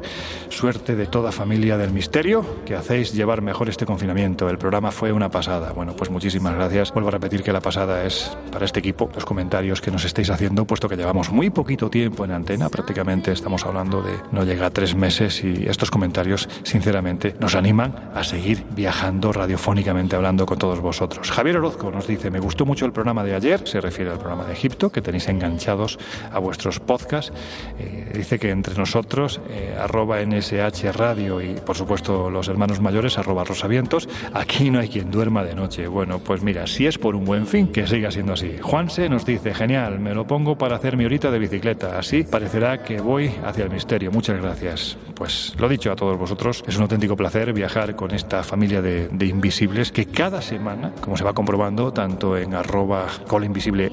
A: suerte de toda familia del misterio, que hacéis llevar mejor este confinamiento. El programa fue una pasada. Bueno, pues muchísimas gracias. Vuelvo a repetir que la pasada es para este equipo, los comentarios que nos estáis haciendo puesto que llevamos muy poquito tiempo en antena, prácticamente estamos hablando de no llega a tres meses y estos comentarios, sinceramente, nos animan a seguir viajando radiofónicamente hablando con todos vosotros. Javier Orozco nos dice, me gustó mucho el programa de ayer, se refiere al programa de Egipto, que tenéis enganchados a vuestros podcasts. Eh, dice que entre nosotros, eh, arroba NSH Radio y por supuesto los hermanos mayores, arroba Rosavientos, aquí no hay quien duerma de noche. Bueno, pues mira, si es por un buen fin, que siga siendo así. Juanse nos dice, genial, me lo pongo cojo para hacer mi horita de bicicleta. Así parecerá que voy hacia el misterio. Muchas gracias. Pues lo dicho a todos vosotros, es un auténtico placer viajar con esta familia de, de invisibles que cada semana, como se va comprobando, tanto en arroba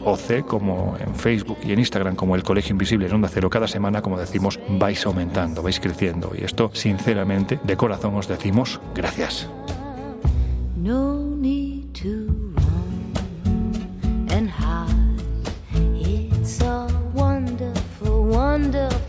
A: OC como en Facebook y en Instagram como el Colegio Invisible en Onda Cero, cada semana, como decimos, vais aumentando, vais creciendo. Y esto, sinceramente, de corazón os decimos gracias.
K: No need wonderful,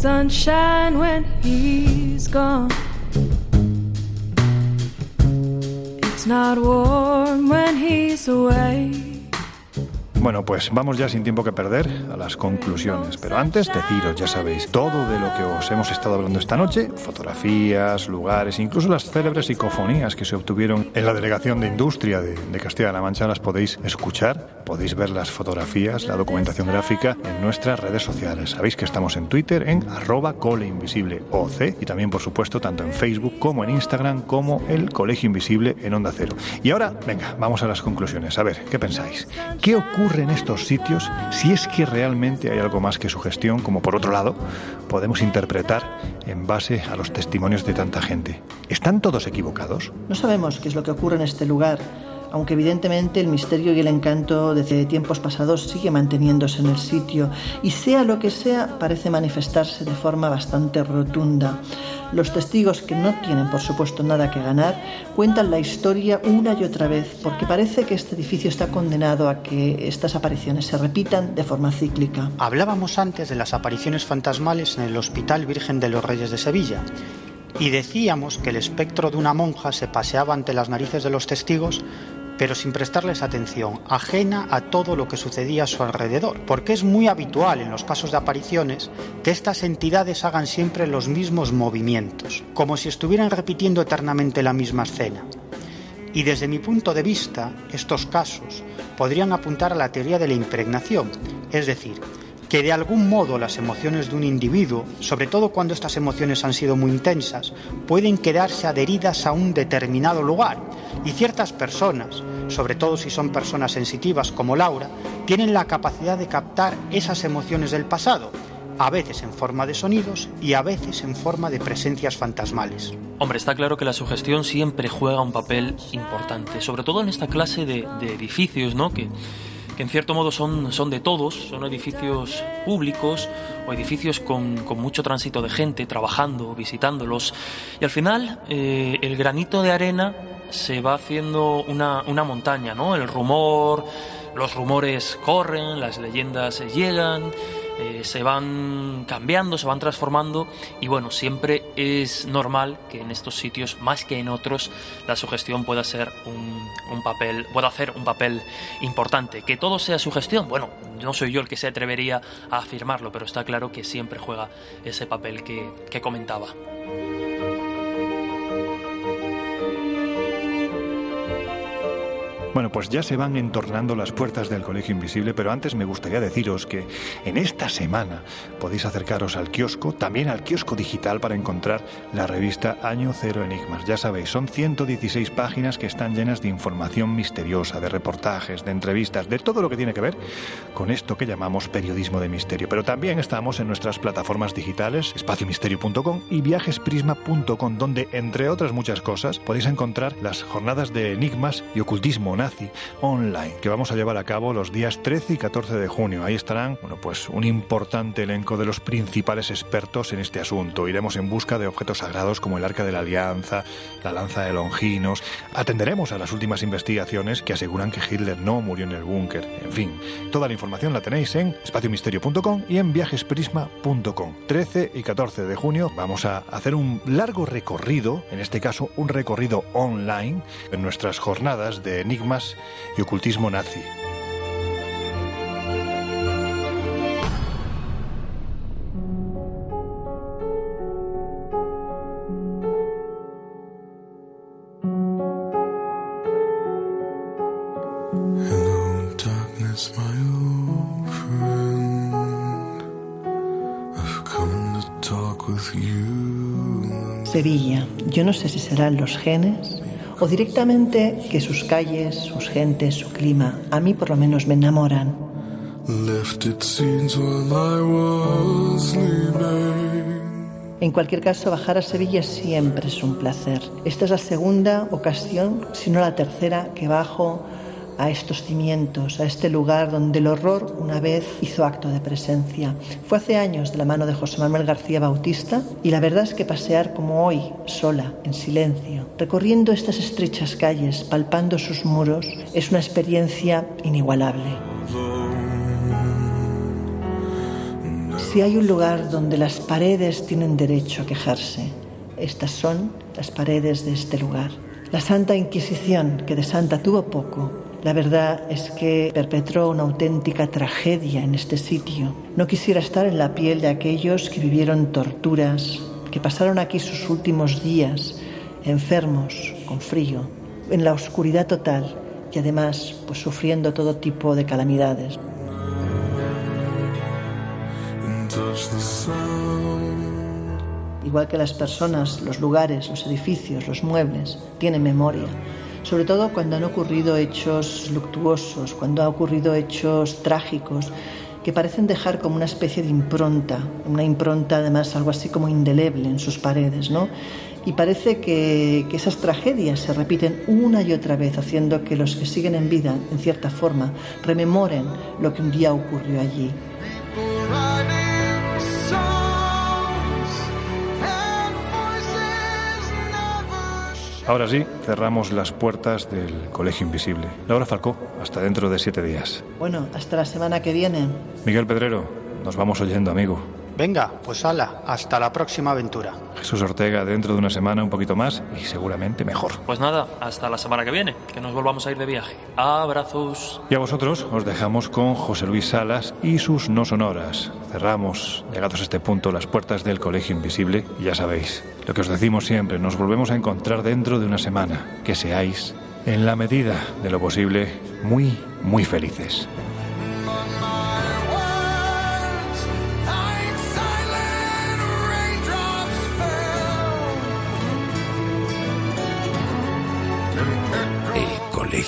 L: Sunshine when he's gone. It's not warm when he's away.
A: Bueno, pues vamos ya sin tiempo que perder a las conclusiones. Pero antes deciros, ya sabéis, todo de lo que os hemos estado hablando esta noche, fotografías, lugares, incluso las célebres psicofonías que se obtuvieron en la Delegación de Industria de, de Castilla-La Mancha, las podéis escuchar, podéis ver las fotografías, la documentación gráfica en nuestras redes sociales. Sabéis que estamos en Twitter en arroba coleinvisibleoc y también, por supuesto, tanto en Facebook como en Instagram como el Colegio Invisible en Onda Cero. Y ahora, venga, vamos a las conclusiones. A ver, ¿qué pensáis? ¿Qué ocurre en estos sitios si es que realmente hay algo más que sugestión, como por otro lado podemos interpretar en base a los testimonios de tanta gente? ¿Están todos equivocados?
B: No sabemos qué es lo que ocurre en este lugar, aunque evidentemente el misterio y el encanto desde tiempos pasados sigue manteniéndose en el sitio y sea lo que sea parece manifestarse de forma bastante rotunda. Los testigos que no tienen por supuesto nada que ganar cuentan la historia una y otra vez porque parece que este edificio está condenado a que estas apariciones se repitan de forma cíclica.
H: Hablábamos antes de las apariciones fantasmales en el Hospital Virgen de los Reyes de Sevilla y decíamos que el espectro de una monja se paseaba ante las narices de los testigos pero sin prestarles atención, ajena a todo lo que sucedía a su alrededor, porque es muy habitual en los casos de apariciones que estas entidades hagan siempre los mismos movimientos, como si estuvieran repitiendo eternamente la misma escena. Y desde mi punto de vista, estos casos podrían apuntar a la teoría de la impregnación, es decir, que de algún modo las emociones de un individuo, sobre todo cuando estas emociones han sido muy intensas, pueden quedarse adheridas a un determinado lugar y ciertas personas, sobre todo si son personas sensitivas como Laura, tienen la capacidad de captar esas emociones del pasado a veces en forma de sonidos y a veces en forma de presencias fantasmales.
G: Hombre, está claro que la sugestión siempre juega un papel importante, sobre todo en esta clase de, edificios, ¿no? Que, en cierto modo son, son de todos, son edificios públicos o edificios con, con mucho tránsito de gente trabajando, visitándolos. Y al final, eh, el granito de arena se va haciendo una, una montaña, ¿no? El rumor, los rumores corren, las leyendas llegan, eh, se van cambiando, se van transformando y bueno, siempre es normal que en estos sitios, más que en otros, la sugestión pueda ser un, un papel, pueda hacer un papel importante. Que todo sea sugestión, bueno, no soy yo el que se atrevería a afirmarlo, pero está claro que siempre juega ese papel que, que comentaba.
A: Bueno, pues ya se van entornando las puertas del Colegio Invisible, pero antes me gustaría deciros que en esta semana podéis acercaros al kiosco, también al kiosco digital para encontrar la revista Año Cero Enigmas. Ya sabéis, son 116 páginas que están llenas de información misteriosa, de reportajes, de entrevistas, de todo lo que tiene que ver con esto que llamamos periodismo de misterio. Pero también estamos en nuestras plataformas digitales, espaciomisterio.com y viajesprisma.com, donde, entre otras muchas cosas, podéis encontrar las jornadas de enigmas y ocultismo nazi online que vamos a llevar a cabo los días 13 y 14 de junio. Ahí estarán, bueno, pues un importante elenco de los principales expertos en este asunto. Iremos en busca de objetos sagrados como el Arca de la Alianza, la Lanza de Longinos. Atenderemos a las últimas investigaciones que aseguran que Hitler no murió en el búnker. En fin, toda la información la tenéis en espaciomisterio.com y en viajesprisma.com. 13 y 14 de junio vamos a hacer un largo recorrido, en este caso un recorrido online, en nuestras jornadas de y ocultismo nazi.
B: Sevilla, yo no sé si serán los genes o directamente que sus calles, sus gentes, su clima, a mí por lo menos me enamoran. En cualquier caso, bajar a Sevilla siempre es un placer. Esta es la segunda ocasión, si no la tercera, que bajo a estos cimientos, a este lugar donde el horror una vez hizo acto de presencia. Fue hace años de la mano de José Manuel García Bautista y la verdad es que pasear como hoy, sola, en silencio, recorriendo estas estrechas calles, palpando sus muros, es una experiencia inigualable. Si hay un lugar donde las paredes tienen derecho a quejarse, estas son las paredes de este lugar. La Santa Inquisición, que de santa tuvo poco, la verdad es que perpetró una auténtica tragedia en este sitio. No quisiera estar en la piel de aquellos que vivieron torturas, que pasaron aquí sus últimos días, enfermos, con frío, en la oscuridad total y además pues sufriendo todo tipo de calamidades. Igual que las personas, los lugares, los edificios, los muebles, tienen memoria. Sobre todo cuando han ocurrido hechos luctuosos, cuando han ocurrido hechos trágicos, que parecen dejar como una especie de impronta, una impronta además algo así como indeleble en sus paredes, ¿no? Y parece que, que esas tragedias se repiten una y otra vez, haciendo que los que siguen en vida, en cierta forma, rememoren lo que un día ocurrió allí.
A: Ahora sí, cerramos las puertas del Colegio Invisible. Laura Falcó, hasta dentro de siete días.
B: Bueno, hasta la semana que viene.
A: Miguel Pedrero, nos vamos oyendo, amigo.
H: Venga, pues ala, hasta la próxima aventura.
A: Jesús Ortega, dentro de una semana un poquito más y seguramente mejor.
G: Pues nada, hasta la semana que viene, que nos volvamos a ir de viaje. Abrazos.
A: Y a vosotros os dejamos con José Luis Salas y sus no sonoras. Cerramos, llegados a este punto, las puertas del Colegio Invisible y ya sabéis, lo que os decimos siempre, nos volvemos a encontrar dentro de una semana. Que seáis, en la medida de lo posible, muy, muy felices.